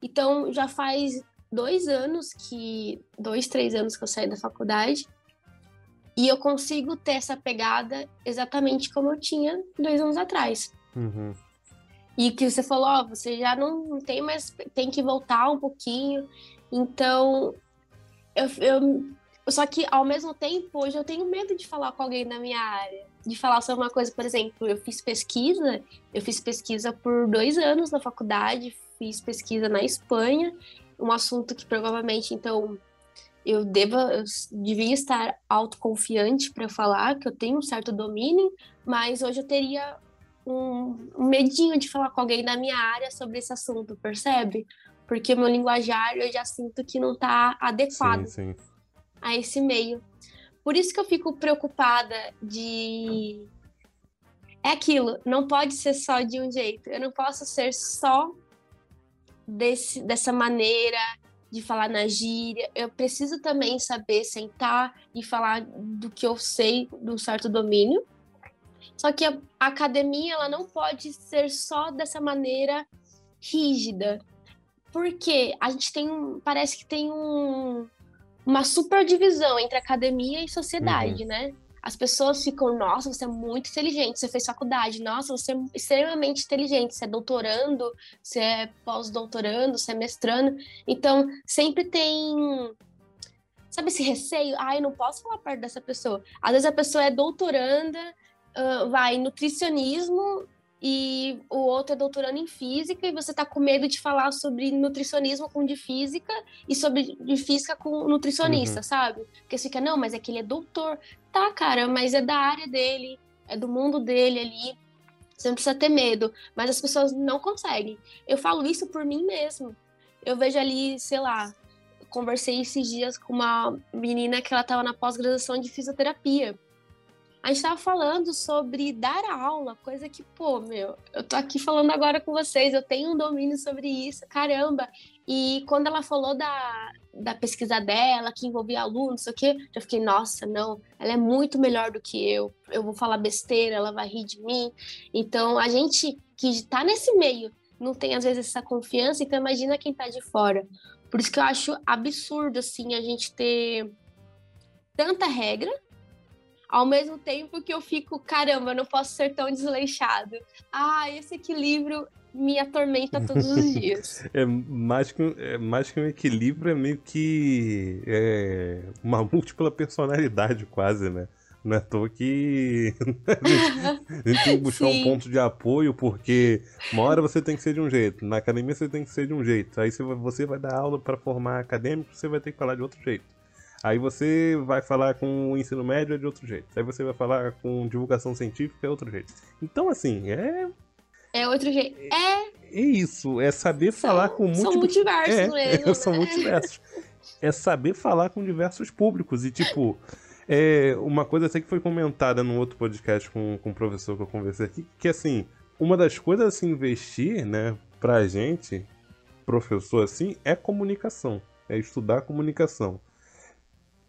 Então, já faz dois anos que. dois, três anos que eu saí da faculdade. E eu consigo ter essa pegada exatamente como eu tinha dois anos atrás. Uhum. E que você falou, ó, você já não, não tem mais. tem que voltar um pouquinho. Então, eu, eu só que, ao mesmo tempo, hoje eu tenho medo de falar com alguém da minha área. De falar sobre uma coisa, por exemplo, eu fiz pesquisa, eu fiz pesquisa por dois anos na faculdade, fiz pesquisa na Espanha, um assunto que provavelmente, então, eu deva, eu devia estar autoconfiante para falar, que eu tenho um certo domínio, mas hoje eu teria um, um medinho de falar com alguém da minha área sobre esse assunto, percebe? Porque o meu linguajar eu já sinto que não está adequado. Sim, sim a esse meio. Por isso que eu fico preocupada de. É aquilo, não pode ser só de um jeito. Eu não posso ser só desse, dessa maneira de falar na gíria. Eu preciso também saber sentar e falar do que eu sei, de um certo domínio. Só que a academia ela não pode ser só dessa maneira rígida. Porque a gente tem um. Parece que tem um, uma super divisão entre academia e sociedade, uhum. né? As pessoas ficam, nossa, você é muito inteligente, você fez faculdade, nossa, você é extremamente inteligente, você é doutorando, você é pós-doutorando, você é mestrando. Então, sempre tem. Sabe esse receio? Ah, eu não posso falar perto dessa pessoa. Às vezes a pessoa é doutoranda, uh, vai nutricionismo e o outro é doutorando em física e você tá com medo de falar sobre nutricionismo com de física e sobre de física com nutricionista, uhum. sabe? Porque você fica, não, mas é que ele é doutor. Tá, cara, mas é da área dele, é do mundo dele ali. Você não precisa ter medo, mas as pessoas não conseguem. Eu falo isso por mim mesmo. Eu vejo ali, sei lá, conversei esses dias com uma menina que ela tava na pós-graduação de fisioterapia a gente estava falando sobre dar aula, coisa que, pô, meu, eu tô aqui falando agora com vocês, eu tenho um domínio sobre isso, caramba. E quando ela falou da, da pesquisa dela, que envolvia alunos, sei o quê, já fiquei, nossa, não, ela é muito melhor do que eu, eu vou falar besteira, ela vai rir de mim. Então, a gente que está nesse meio não tem, às vezes, essa confiança, então imagina quem está de fora. Por isso que eu acho absurdo, assim, a gente ter tanta regra, ao mesmo tempo que eu fico, caramba, eu não posso ser tão desleixado. Ah, esse equilíbrio me atormenta todos os dias. é, mais que, é, mais que um equilíbrio, é meio que é, uma múltipla personalidade, quase, né? Não é à toa que a gente tem que buscar Sim. um ponto de apoio, porque uma hora você tem que ser de um jeito, na academia você tem que ser de um jeito. Aí você vai dar aula para formar acadêmico, você vai ter que falar de outro jeito. Aí você vai falar com o ensino médio é de outro jeito. Aí você vai falar com divulgação científica é outro jeito. Então, assim, é. É outro jeito. É. É isso. É saber são, falar com múltiplos. São multiversos é, mesmo. É, são multiversos. é saber falar com diversos públicos. E, tipo, é uma coisa até que foi comentada num outro podcast com, com um professor que eu conversei aqui, que assim, uma das coisas a se investir, né, pra gente, professor assim, é comunicação. É estudar comunicação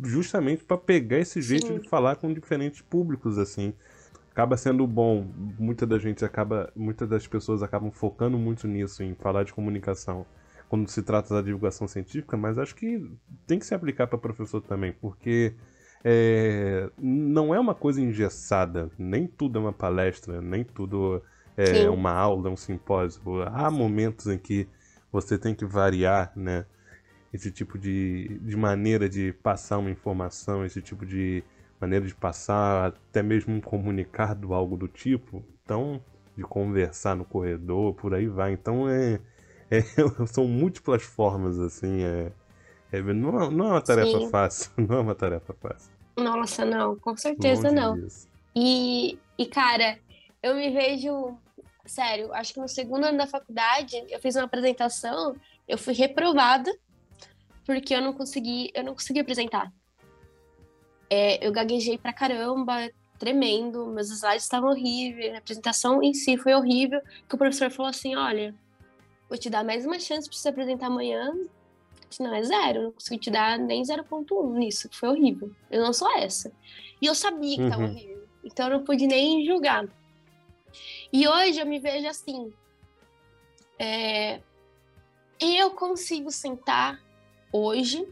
justamente para pegar esse jeito Sim. de falar com diferentes públicos assim. Acaba sendo bom, muita da gente acaba, muitas das pessoas acabam focando muito nisso em falar de comunicação quando se trata da divulgação científica, mas acho que tem que se aplicar para professor também, porque é, não é uma coisa engessada, nem tudo é uma palestra, nem tudo é Sim. uma aula, um simpósio. Há momentos em que você tem que variar, né? Esse tipo de, de maneira de passar uma informação, esse tipo de maneira de passar até mesmo um comunicado, algo do tipo. Então, de conversar no corredor, por aí vai. Então, é, é são múltiplas formas, assim. É, é não, não, é uma tarefa Sim. fácil. Não é uma tarefa fácil. Nossa, não, com certeza Longe não. E, e, cara, eu me vejo. Sério, acho que no segundo ano da faculdade, eu fiz uma apresentação, eu fui reprovada porque eu não consegui, eu não consegui apresentar. É, eu gaguejei pra caramba, tremendo, meus slides estavam horríveis, a apresentação em si foi horrível, que o professor falou assim, olha, vou te dar mais uma chance para você apresentar amanhã, senão é zero, não consigo te dar nem 0.1 nisso, foi horrível. Eu não sou essa. E eu sabia que estava uhum. horrível, então eu não pude nem julgar. E hoje eu me vejo assim, é, eu consigo sentar hoje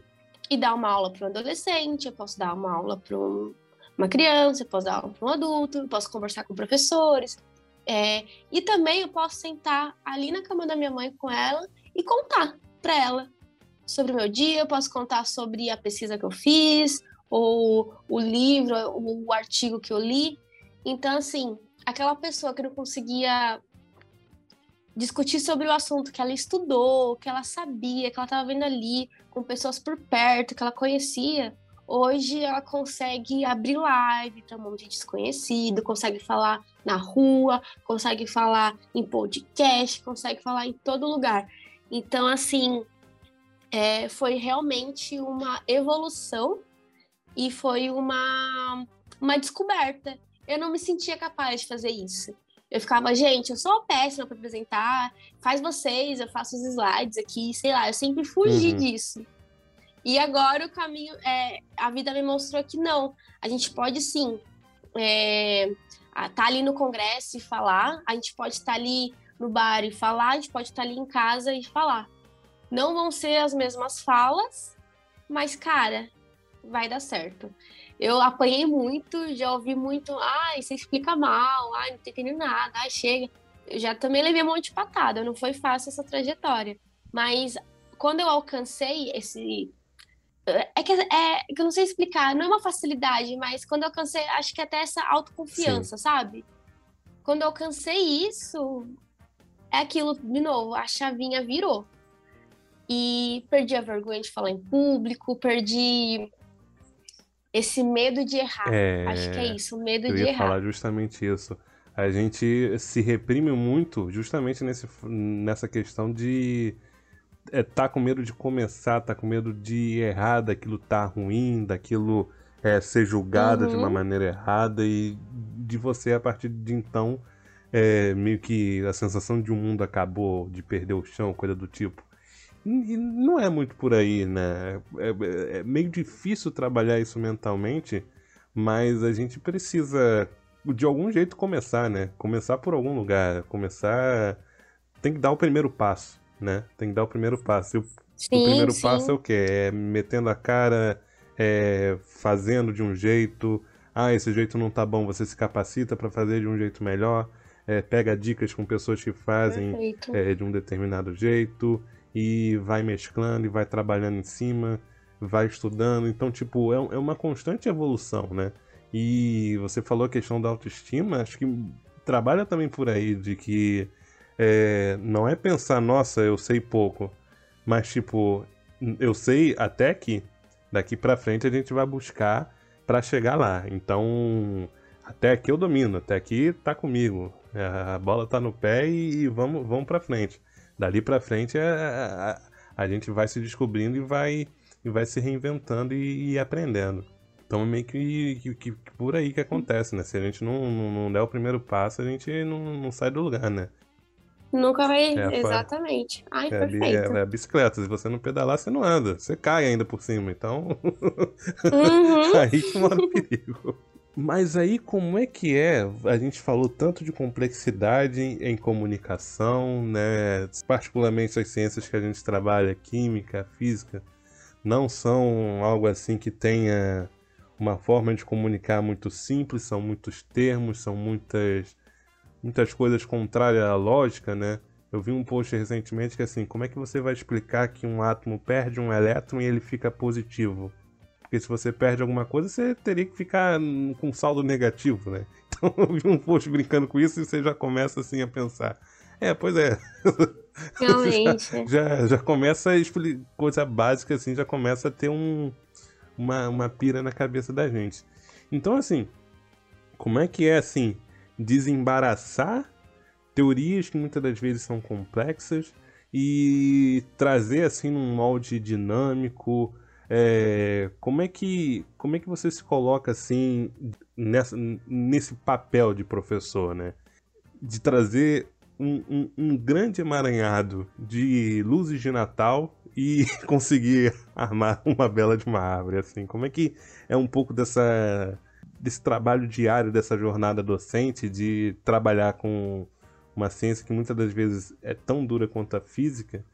e dar uma aula para um adolescente, eu posso dar uma aula para um, uma criança, eu posso dar aula para um adulto, eu posso conversar com professores. É, e também eu posso sentar ali na cama da minha mãe com ela e contar para ela sobre o meu dia, eu posso contar sobre a pesquisa que eu fiz, ou o livro, o artigo que eu li. Então, assim, aquela pessoa que não conseguia discutir sobre o assunto que ela estudou, que ela sabia, que ela estava vendo ali, com pessoas por perto, que ela conhecia, hoje ela consegue abrir live para um monte de desconhecido, consegue falar na rua, consegue falar em podcast, consegue falar em todo lugar. Então, assim, é, foi realmente uma evolução e foi uma, uma descoberta. Eu não me sentia capaz de fazer isso. Eu ficava, gente, eu sou péssima para apresentar, faz vocês, eu faço os slides aqui, sei lá, eu sempre fugi uhum. disso. E agora o caminho, é, a vida me mostrou que não, a gente pode sim é, tá ali no congresso e falar, a gente pode estar tá ali no bar e falar, a gente pode estar tá ali em casa e falar. Não vão ser as mesmas falas, mas, cara, vai dar certo. Eu apanhei muito, já ouvi muito, ai, você explica mal, ai, não tô entendendo nada, ai, chega. Eu já também levei um monte de patada, não foi fácil essa trajetória. Mas quando eu alcancei esse. É que, é, que eu não sei explicar, não é uma facilidade, mas quando eu alcancei, acho que até essa autoconfiança, Sim. sabe? Quando eu alcancei isso, é aquilo, de novo, a chavinha virou. E perdi a vergonha de falar em público, perdi esse medo de errar. É... Acho que é isso, o medo eu de ia errar. falar justamente isso. A gente se reprime muito justamente nesse, nessa questão de é, tá com medo de começar, tá com medo de errar, daquilo tá ruim, daquilo é, ser julgado uhum. de uma uhum. maneira errada e de você a partir de então é, meio que a sensação de um mundo acabou, de perder o chão, coisa do tipo. E não é muito por aí, né? É, é, é, meio difícil trabalhar isso mentalmente, mas a gente precisa de algum jeito começar, né? Começar por algum lugar, começar tem que dar o primeiro passo, né? Tem que dar o primeiro passo. O, sim, o primeiro sim. passo é o quê? É metendo a cara, é fazendo de um jeito. Ah, esse jeito não tá bom, você se capacita para fazer de um jeito melhor. É, pega dicas com pessoas que fazem é, de um determinado jeito e vai mesclando e vai trabalhando em cima, vai estudando. Então, tipo, é, é uma constante evolução, né? E você falou a questão da autoestima, acho que trabalha também por aí, de que é, não é pensar, nossa, eu sei pouco, mas tipo, eu sei até que daqui para frente a gente vai buscar para chegar lá. Então, até aqui eu domino, até aqui tá comigo. A bola tá no pé e vamos, vamos para frente dali para frente a, é, a, é, é, a, gente vai se descobrindo e vai, e vai se reinventando e, e aprendendo. Então é meio que, que, que, por aí que acontece, né? Se a gente não, não, não der o primeiro passo, a gente não, não sai do lugar, né? Nunca vai. É Exatamente. Ai, é, perfeito. É, é, bicicleta. Se você não pedalar, você não anda. Você cai ainda por cima. Então. Uhum. aí que mora o perigo. Mas aí como é que é? A gente falou tanto de complexidade em comunicação, né? Particularmente as ciências que a gente trabalha, química, física, não são algo assim que tenha uma forma de comunicar muito simples, são muitos termos, são muitas muitas coisas contrárias à lógica, né? Eu vi um post recentemente que assim, como é que você vai explicar que um átomo perde um elétron e ele fica positivo? Porque se você perde alguma coisa, você teria que ficar com saldo negativo, né? Então eu vi um post brincando com isso e você já começa assim a pensar. É, pois é. Realmente. já, já, já começa a explicar coisa básica assim, já começa a ter um, uma, uma pira na cabeça da gente. Então, assim, como é que é assim desembaraçar teorias que muitas das vezes são complexas e trazer assim num molde dinâmico, É, como é que como é que você se coloca assim nessa, nesse papel de professor, né? De trazer um, um, um grande emaranhado de luzes de Natal e conseguir armar uma bela de uma árvore, assim. Como é que é um pouco dessa desse trabalho diário, dessa jornada docente, de trabalhar com uma ciência que muitas das vezes é tão dura quanto a física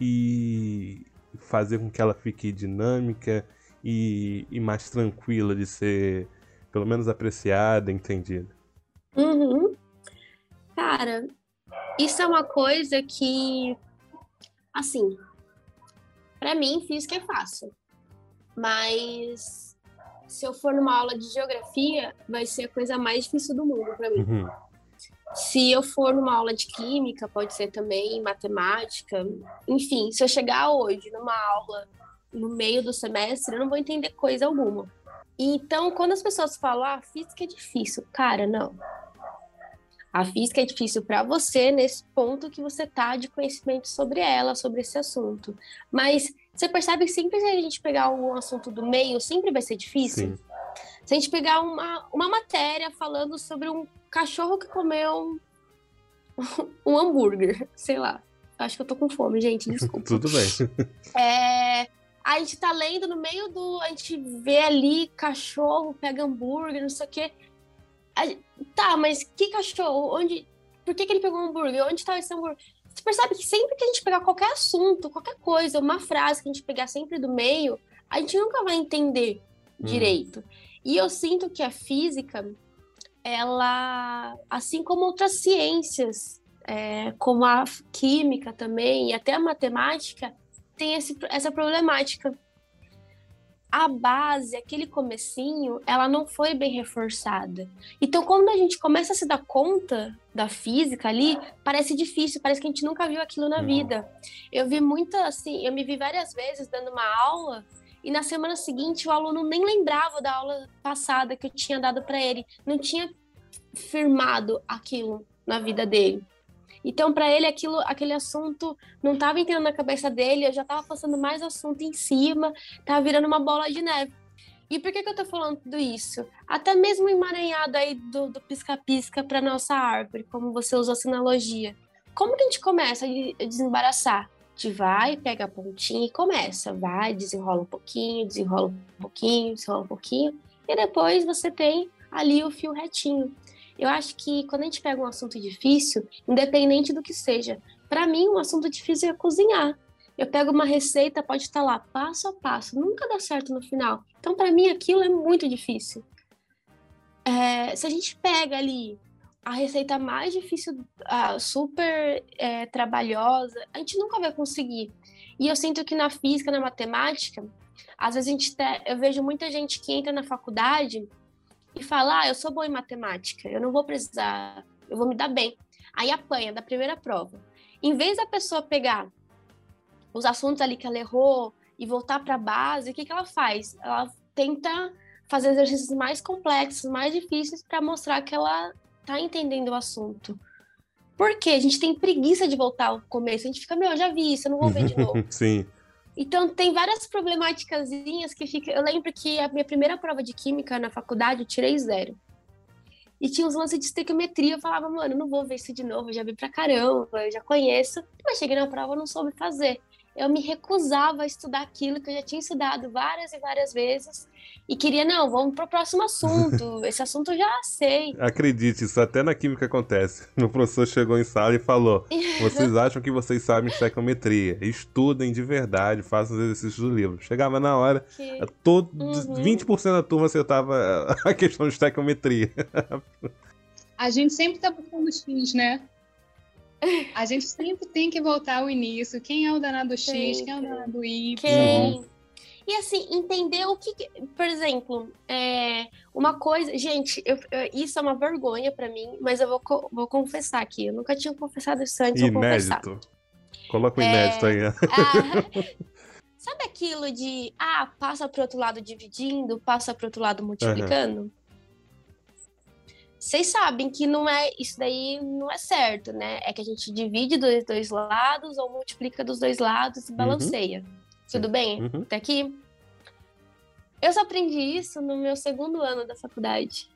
e fazer com que ela fique dinâmica e, e mais tranquila de ser, pelo menos, apreciada, entendida. Uhum. Cara, isso é uma coisa que, assim, para mim, física é fácil. Mas se eu for numa aula de geografia, vai ser a coisa mais difícil do mundo para mim. Uhum. Se eu for numa aula de química, pode ser também matemática. Enfim, se eu chegar hoje numa aula no meio do semestre, eu não vou entender coisa alguma. Então, quando as pessoas falam, ah, física é difícil, cara, não. A física é difícil para você nesse ponto que você tá de conhecimento sobre ela, sobre esse assunto. Mas você percebe que sempre que a gente pegar um assunto do meio, sempre vai ser difícil? Sim. Se a gente pegar uma, uma matéria falando sobre um cachorro que comeu um, um hambúrguer, sei lá. Acho que eu tô com fome, gente, desculpa. Tudo bem. É, a gente tá lendo no meio do. A gente vê ali cachorro, pega hambúrguer, não sei o quê. A, tá, mas que cachorro? Onde. Por que, que ele pegou um hambúrguer? Onde tá esse hambúrguer? Você percebe que sempre que a gente pegar qualquer assunto, qualquer coisa, uma frase que a gente pegar sempre do meio, a gente nunca vai entender hum. direito. E eu sinto que a física, ela, assim como outras ciências, é, como a química também, e até a matemática, tem esse, essa problemática. A base, aquele comecinho, ela não foi bem reforçada. Então, quando a gente começa a se dar conta da física ali, parece difícil, parece que a gente nunca viu aquilo na uhum. vida. Eu vi muita, assim, eu me vi várias vezes dando uma aula e na semana seguinte o aluno nem lembrava da aula passada que eu tinha dado para ele, não tinha firmado aquilo na vida dele. Então, para ele, aquilo, aquele assunto não estava entrando na cabeça dele, eu já estava passando mais assunto em cima, estava virando uma bola de neve. E por que, que eu estou falando tudo isso? Até mesmo emaranhado aí do pisca-pisca para nossa árvore, como você usou essa analogia. Como que a gente começa a desembaraçar? Gente vai, pega a pontinha e começa. Vai, desenrola um pouquinho, desenrola um pouquinho, desenrola um pouquinho. E depois você tem ali o fio retinho. Eu acho que quando a gente pega um assunto difícil, independente do que seja, para mim um assunto difícil é cozinhar. Eu pego uma receita, pode estar lá passo a passo, nunca dá certo no final. Então, para mim, aquilo é muito difícil. É, se a gente pega ali a receita mais difícil, super é, trabalhosa, a gente nunca vai conseguir. E eu sinto que na física, na matemática, às vezes a gente te, eu vejo muita gente que entra na faculdade e fala: ah, eu sou boa em matemática, eu não vou precisar, eu vou me dar bem. Aí apanha da primeira prova. Em vez da pessoa pegar os assuntos ali que ela errou e voltar para a base, o que, que ela faz? Ela tenta fazer exercícios mais complexos, mais difíceis, para mostrar que ela está entendendo o assunto. Porque a gente tem preguiça de voltar ao começo. A gente fica, meu, eu já vi isso, eu não vou ver de novo. Sim. Então tem várias problemáticas que fica. Eu lembro que a minha primeira prova de química na faculdade eu tirei zero. E tinha uns lances de estequiometria, eu falava, mano, não vou ver isso de novo, eu já vi pra caramba, eu já conheço. Mas cheguei na prova, eu não soube fazer eu me recusava a estudar aquilo que eu já tinha estudado várias e várias vezes e queria, não, vamos para o próximo assunto, esse assunto eu já sei. Acredite, isso até na química acontece. Meu professor chegou em sala e falou: vocês acham que vocês sabem estequiometria? Estudem de verdade, façam os exercícios do livro. Chegava na hora, que... todo, uhum. 20% da turma acertava a questão de estequiometria. A gente sempre tá buscando os fins, né? A gente sempre tem que voltar ao início. Quem é o danado X? Quem é o danado Y? Quem? E assim, entender o que. Por exemplo, é, uma coisa. Gente, eu, eu, isso é uma vergonha para mim, mas eu vou, vou confessar aqui. Eu nunca tinha confessado isso antes. Inédito. Coloca o inédito é, aí. Ah, sabe aquilo de. Ah, passa pro outro lado dividindo, passa pro outro lado multiplicando? Uhum vocês sabem que não é isso daí não é certo, né? É que a gente divide dos dois lados ou multiplica dos dois lados e uhum. balanceia. Uhum. Tudo bem? Uhum. Até aqui? Eu só aprendi isso no meu segundo ano da faculdade.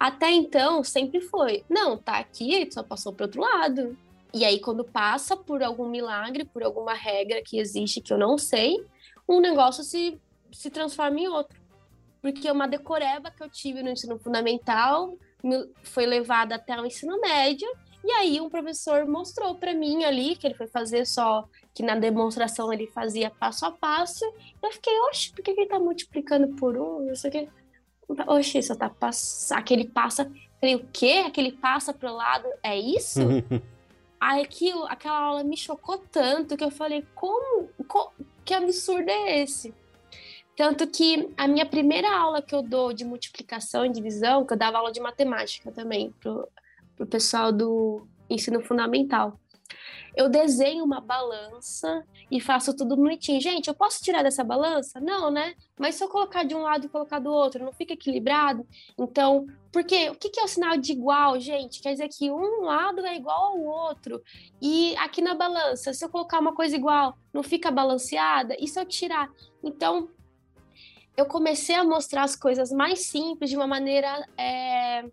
Até então, sempre foi. Não, tá aqui, só passou para outro lado. E aí, quando passa por algum milagre, por alguma regra que existe que eu não sei, um negócio se, se transforma em outro. Porque uma decoreba que eu tive no ensino fundamental foi levada até o ensino médio, e aí um professor mostrou para mim ali que ele foi fazer só que na demonstração ele fazia passo a passo. E eu fiquei, oxe, por que ele tá multiplicando por um? Não sei o quê. Oxe, só tá pass... aquele passa. Falei, o quê? Aquele passa pro lado, é isso? aí aquilo, aquela aula me chocou tanto que eu falei, como, como que absurdo é esse? Tanto que a minha primeira aula que eu dou de multiplicação e divisão, que eu dava aula de matemática também pro, pro pessoal do ensino fundamental eu desenho uma balança e faço tudo bonitinho. Gente, eu posso tirar dessa balança? Não, né? Mas se eu colocar de um lado e colocar do outro, não fica equilibrado? Então, porque o que é o sinal de igual, gente? Quer dizer que um lado é igual ao outro. E aqui na balança, se eu colocar uma coisa igual, não fica balanceada? E se eu tirar? Então, eu comecei a mostrar as coisas mais simples de uma maneira. É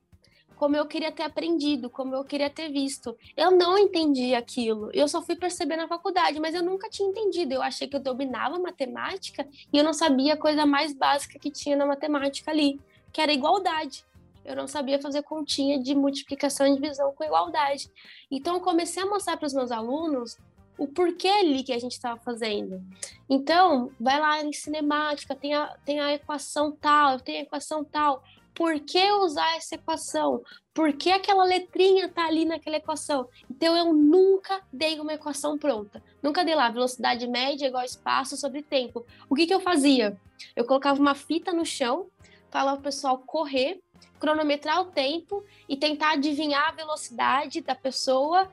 como eu queria ter aprendido, como eu queria ter visto. Eu não entendi aquilo. Eu só fui perceber na faculdade, mas eu nunca tinha entendido. Eu achei que eu dominava matemática e eu não sabia a coisa mais básica que tinha na matemática ali, que era igualdade. Eu não sabia fazer continha de multiplicação e divisão com igualdade. Então eu comecei a mostrar para os meus alunos o porquê ali que a gente estava fazendo. Então, vai lá em cinemática, tem a, tem a equação tal, tem a equação tal por que usar essa equação? Por que aquela letrinha está ali naquela equação? Então eu nunca dei uma equação pronta. Nunca dei lá velocidade média igual espaço sobre tempo. O que, que eu fazia? Eu colocava uma fita no chão, falava o pessoal correr, cronometrar o tempo e tentar adivinhar a velocidade da pessoa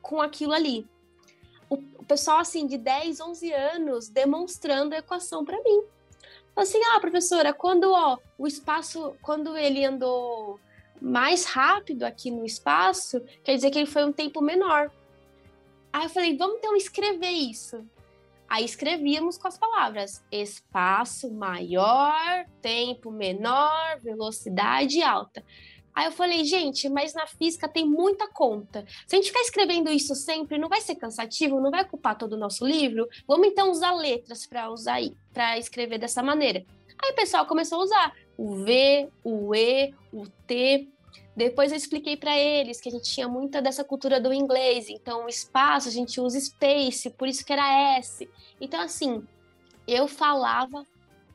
com aquilo ali. Pessoal assim de 10, 11 anos demonstrando a equação para mim assim, ah, professora, quando ó, o espaço, quando ele andou mais rápido aqui no espaço, quer dizer que ele foi um tempo menor. Aí eu falei, vamos então escrever isso. Aí escrevíamos com as palavras espaço maior, tempo menor, velocidade alta. Aí eu falei, gente, mas na física tem muita conta. Se a gente ficar escrevendo isso sempre, não vai ser cansativo, não vai ocupar todo o nosso livro. Vamos então usar letras para usar para escrever dessa maneira. Aí o pessoal começou a usar o V, o E, o T. Depois eu expliquei para eles que a gente tinha muita dessa cultura do inglês, então espaço a gente usa space, por isso que era S. Então assim, eu falava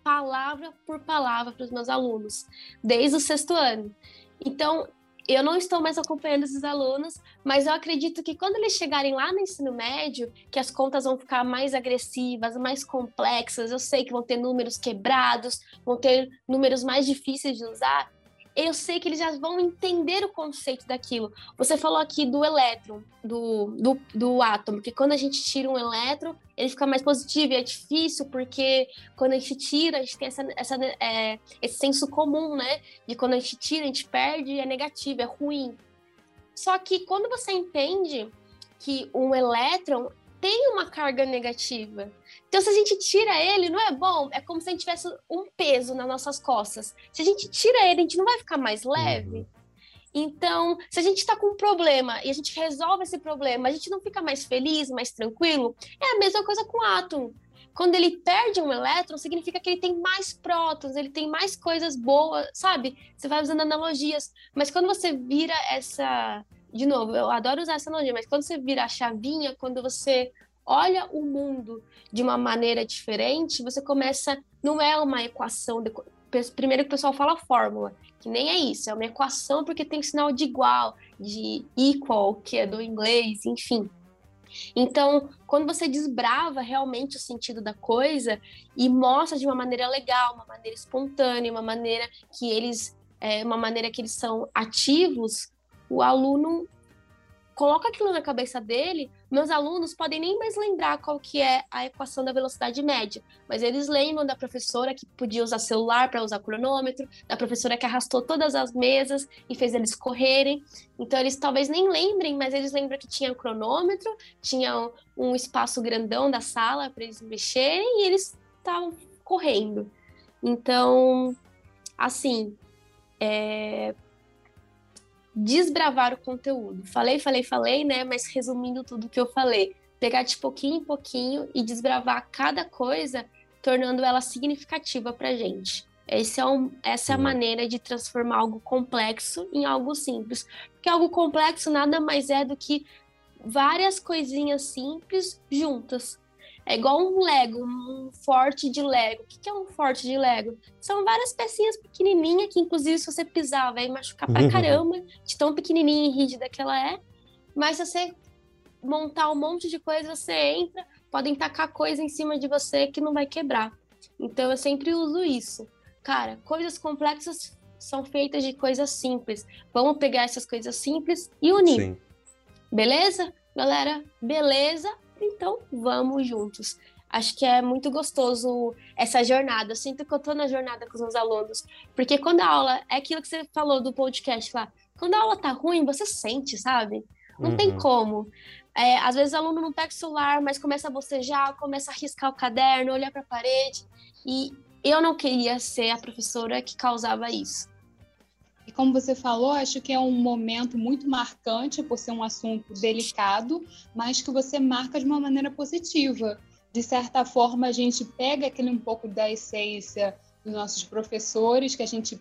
palavra por palavra para os meus alunos desde o sexto ano. Então, eu não estou mais acompanhando esses alunos, mas eu acredito que quando eles chegarem lá no ensino médio, que as contas vão ficar mais agressivas, mais complexas, eu sei que vão ter números quebrados, vão ter números mais difíceis de usar, eu sei que eles já vão entender o conceito daquilo. Você falou aqui do elétron, do, do, do átomo, que quando a gente tira um elétron, ele fica mais positivo. E é difícil, porque quando a gente tira, a gente tem essa, essa, é, esse senso comum, né? De quando a gente tira, a gente perde, é negativo, é ruim. Só que quando você entende que um elétron tem uma carga negativa, então, se a gente tira ele, não é bom? É como se a gente tivesse um peso nas nossas costas. Se a gente tira ele, a gente não vai ficar mais leve? Uhum. Então, se a gente está com um problema e a gente resolve esse problema, a gente não fica mais feliz, mais tranquilo? É a mesma coisa com o átomo. Quando ele perde um elétron, significa que ele tem mais prótons, ele tem mais coisas boas, sabe? Você vai usando analogias. Mas quando você vira essa. De novo, eu adoro usar essa analogia, mas quando você vira a chavinha, quando você olha o mundo de uma maneira diferente, você começa. Não é uma equação. De, primeiro que o pessoal fala fórmula, que nem é isso, é uma equação porque tem sinal de igual, de equal, que é do inglês, enfim. Então, quando você desbrava realmente o sentido da coisa e mostra de uma maneira legal, uma maneira espontânea, uma maneira que eles, é, uma maneira que eles são ativos, o aluno coloca aquilo na cabeça dele, meus alunos podem nem mais lembrar qual que é a equação da velocidade média, mas eles lembram da professora que podia usar celular para usar cronômetro, da professora que arrastou todas as mesas e fez eles correrem. Então eles talvez nem lembrem, mas eles lembram que tinha um cronômetro, tinha um espaço grandão da sala para eles mexerem e eles estavam correndo. Então, assim, é... desbravar o conteúdo. Falei, falei, falei, né? Mas resumindo tudo que eu falei, pegar de pouquinho em pouquinho e desbravar cada coisa, tornando ela significativa para gente. Esse é um, essa é a maneira de transformar algo complexo em algo simples. Porque algo complexo nada mais é do que várias coisinhas simples juntas. É igual um Lego, um forte de Lego. O que é um forte de Lego? São várias pecinhas pequenininhas que, inclusive, se você pisar, vai machucar pra caramba, de tão pequenininha e rígida que ela é. Mas se você montar um monte de coisa, você entra, podem tacar coisa em cima de você que não vai quebrar. Então, eu sempre uso isso. Cara, coisas complexas são feitas de coisas simples. Vamos pegar essas coisas simples e unir. Sim. Beleza? Galera, beleza? Então vamos juntos. Acho que é muito gostoso essa jornada. Eu sinto que eu tô na jornada com os meus alunos. Porque quando a aula. É aquilo que você falou do podcast lá. Quando a aula tá ruim, você sente, sabe? Não uhum. tem como. É, às vezes o aluno não pega o celular, mas começa a bocejar, começa a riscar o caderno, olhar para a parede. E eu não queria ser a professora que causava isso. Como você falou, acho que é um momento muito marcante por ser um assunto delicado, mas que você marca de uma maneira positiva. De certa forma, a gente pega aquele um pouco da essência dos nossos professores, que a gente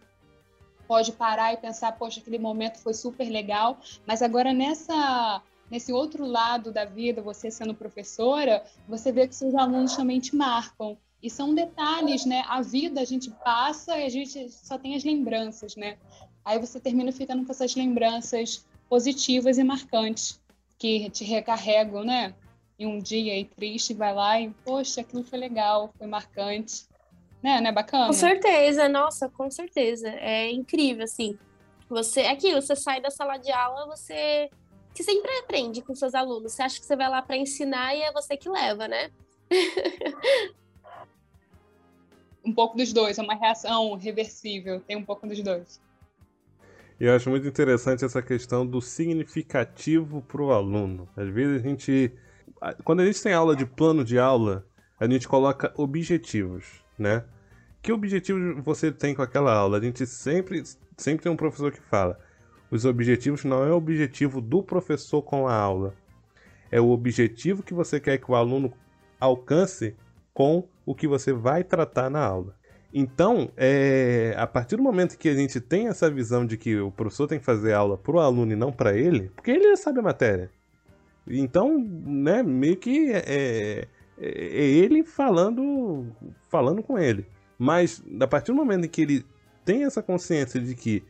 pode parar e pensar, poxa, aquele momento foi super legal, mas agora nessa nesse outro lado da vida, você sendo professora, você vê que seus alunos também te marcam. E são detalhes, né? A vida a gente passa e a gente só tem as lembranças, né? Aí você termina ficando com essas lembranças positivas e marcantes que te recarregam, né? E um dia aí triste, vai lá e, poxa, aquilo foi legal, foi marcante. Né? Não é bacana? Com certeza, nossa, com certeza. É incrível, assim. Você, é aquilo, você sai da sala de aula, você, você sempre aprende com seus alunos. Você acha que você vai lá para ensinar e é você que leva, né? um pouco dos dois, é uma reação reversível, tem um pouco dos dois. E eu acho muito interessante essa questão do significativo para o aluno. Às vezes a gente. Quando a gente tem aula de plano de aula, a gente coloca objetivos, né? Que objetivos você tem com aquela aula? A gente sempre, sempre tem um professor que fala: os objetivos não é o objetivo do professor com a aula, é o objetivo que você quer que o aluno alcance com o que você vai tratar na aula. Então, é, a partir do momento que a gente tem essa visão de que o professor tem que fazer aula para o aluno e não para ele, porque ele sabe a matéria. Então, né, meio que é, é, é, ele falando, falando com ele. Mas, a partir do momento em que ele tem essa consciência de que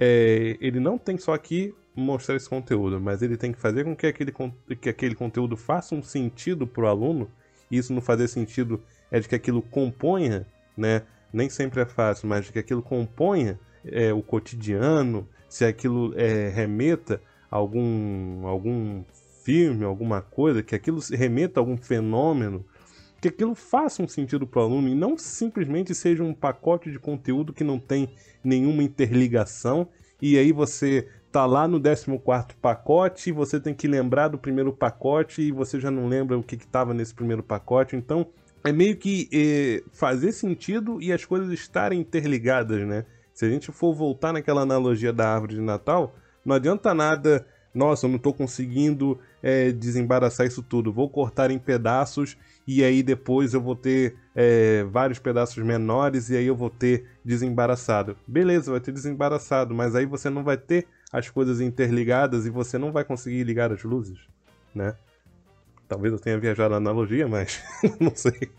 é, ele não tem só que mostrar esse conteúdo, mas ele tem que fazer com que aquele, que aquele conteúdo faça um sentido para o aluno, e isso não fazer sentido é de que aquilo componha, né? Nem sempre é fácil, mas que aquilo componha é, o cotidiano, se aquilo é, remeta a algum, algum filme, alguma coisa, que aquilo remeta a algum fenômeno, que aquilo faça um sentido para o aluno e não simplesmente seja um pacote de conteúdo que não tem nenhuma interligação e aí você tá lá no 14 pacote, você tem que lembrar do primeiro pacote e você já não lembra o que estava nesse primeiro pacote, então é meio que é, fazer sentido e as coisas estarem interligadas, né? Se a gente for voltar naquela analogia da árvore de Natal, não adianta nada, nossa, eu não estou conseguindo é, desembaraçar isso tudo, vou cortar em pedaços e aí depois eu vou ter é, vários pedaços menores e aí eu vou ter desembaraçado. Beleza, vai ter desembaraçado, mas aí você não vai ter as coisas interligadas e você não vai conseguir ligar as luzes, né? Talvez eu tenha viajado na analogia, mas não sei.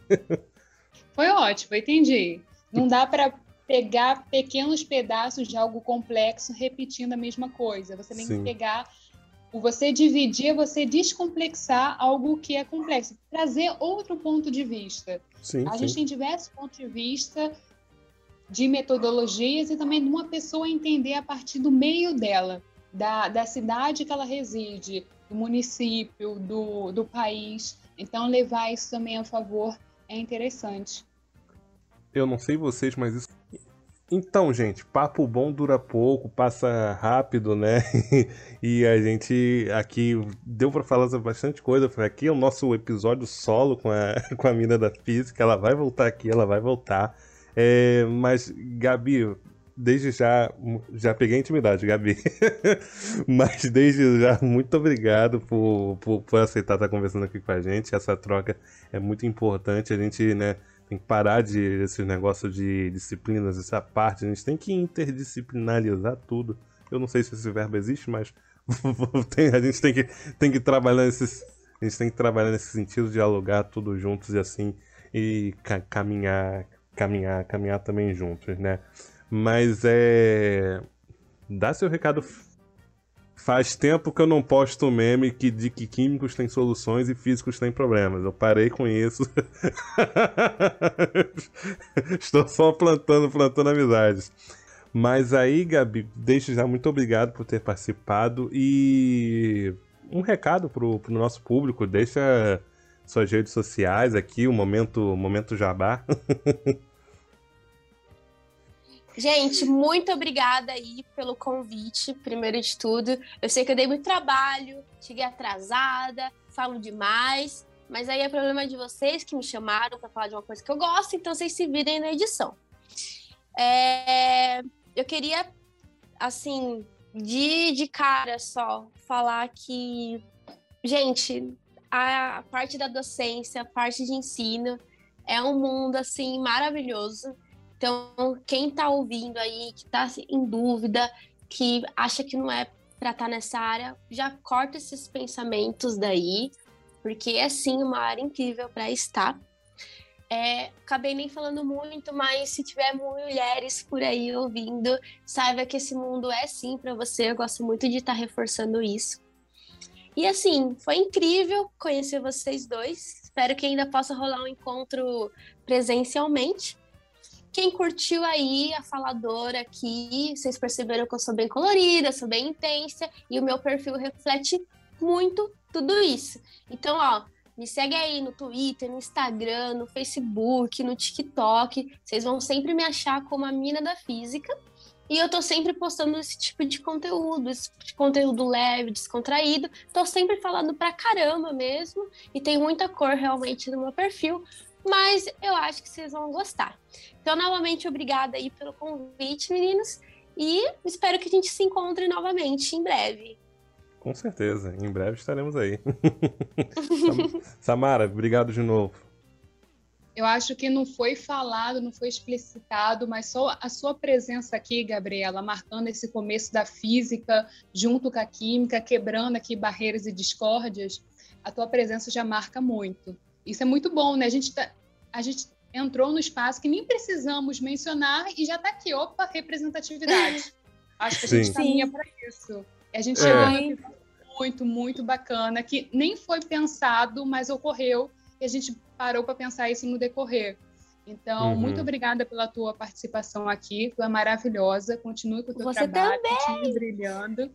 Foi ótimo, entendi. Não dá para pegar pequenos pedaços de algo complexo repetindo a mesma coisa. Você tem Sim. que pegar você dividir você descomplexar algo que é complexo, trazer outro ponto de vista. Sim, a sim. gente tem diversos pontos de vista de metodologias e também de uma pessoa entender a partir do meio dela, da, da cidade que ela reside, do município, do, do país. Então, levar isso também a favor é interessante. Eu não sei vocês, mas isso. Então, gente, papo bom dura pouco, passa rápido, né? e a gente aqui deu para falar bastante coisa. Aqui é o nosso episódio solo com a, com a mina da física. Ela vai voltar aqui, ela vai voltar. É, mas, Gabi, desde já, já peguei intimidade, Gabi. Mas desde já, muito obrigado por, por, por, aceitar estar conversando aqui com a gente. Essa troca é muito importante. A gente, né, tem que parar de negócio de disciplinas, essa parte. A gente tem que interdisciplinarizar tudo. Eu não sei se esse verbo existe, mas a gente tem que, tem que trabalhar nesses. A gente tem que trabalhar nesse sentido, dialogar tudo juntos e assim, e ca caminhar, caminhar, caminhar também juntos, né? Mas é. Dá seu recado. Faz tempo que eu não posto meme que, de que químicos têm soluções e físicos têm problemas. Eu parei com isso. Estou só plantando, plantando amizades. Mas aí, Gabi, deixo já muito obrigado por ter participado e um recado pro, pro nosso público, deixa suas redes sociais aqui, o momento, momento jabá. Gente, muito obrigada aí pelo convite, primeiro de tudo. Eu sei que eu dei muito trabalho, cheguei atrasada, falo demais, mas aí é problema de vocês que me chamaram para falar de uma coisa que eu gosto, então vocês se virem na edição. É, eu queria, assim, de, de cara só, falar que, gente, a parte da docência, a parte de ensino, é um mundo, assim, maravilhoso então, quem está ouvindo aí, que está em dúvida, que acha que não é para estar tá nessa área, já corta esses pensamentos daí, porque é sim uma área incrível para estar. É, acabei nem falando muito, mas se tiver mulheres por aí ouvindo, saiba que esse mundo é sim para você. Eu gosto muito de estar tá reforçando isso. E assim, foi incrível conhecer vocês dois. Espero que ainda possa rolar um encontro presencialmente. Quem curtiu aí a faladora aqui, vocês perceberam que eu sou bem colorida, sou bem intensa e o meu perfil reflete muito tudo isso. Então, ó, me segue aí no Twitter, no Instagram, no Facebook, no TikTok. Vocês vão sempre me achar como a mina da física. E eu tô sempre postando esse tipo de conteúdo, esse tipo de conteúdo leve, descontraído. Tô sempre falando pra caramba mesmo. E tem muita cor realmente no meu perfil mas eu acho que vocês vão gostar. Então, novamente, obrigada aí pelo convite, meninos, e espero que a gente se encontre novamente em breve. Com certeza, em breve estaremos aí. Samara, obrigado de novo. Eu acho que não foi falado, não foi explicitado, mas só a sua presença aqui, Gabriela, marcando esse começo da física junto com a química, quebrando aqui barreiras e discórdias, a tua presença já marca muito. Isso é muito bom, né? A gente, tá, a gente entrou no espaço que nem precisamos mencionar e já está aqui, opa, representatividade. Acho que a gente caminha para isso. A gente é. chegou muito, muito bacana, que nem foi pensado, mas ocorreu, e a gente parou para pensar isso no decorrer. Então, uhum. muito obrigada pela tua participação aqui, tu é maravilhosa, continue com o teu Você trabalho, também. continue brilhando.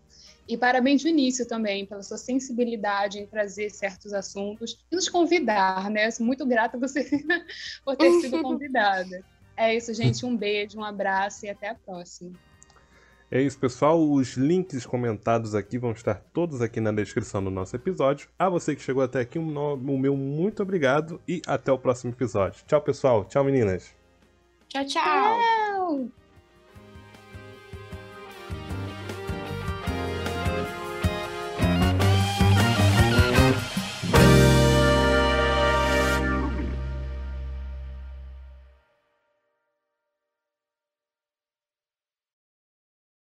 E parabéns no início também, pela sua sensibilidade em trazer certos assuntos e nos convidar, né? Sou muito grata você por ter sido convidada. É isso, gente. Um beijo, um abraço e até a próxima. É isso, pessoal. Os links comentados aqui vão estar todos aqui na descrição do nosso episódio. A você que chegou até aqui, o meu muito obrigado e até o próximo episódio. Tchau, pessoal. Tchau, meninas. Tchau, tchau. tchau.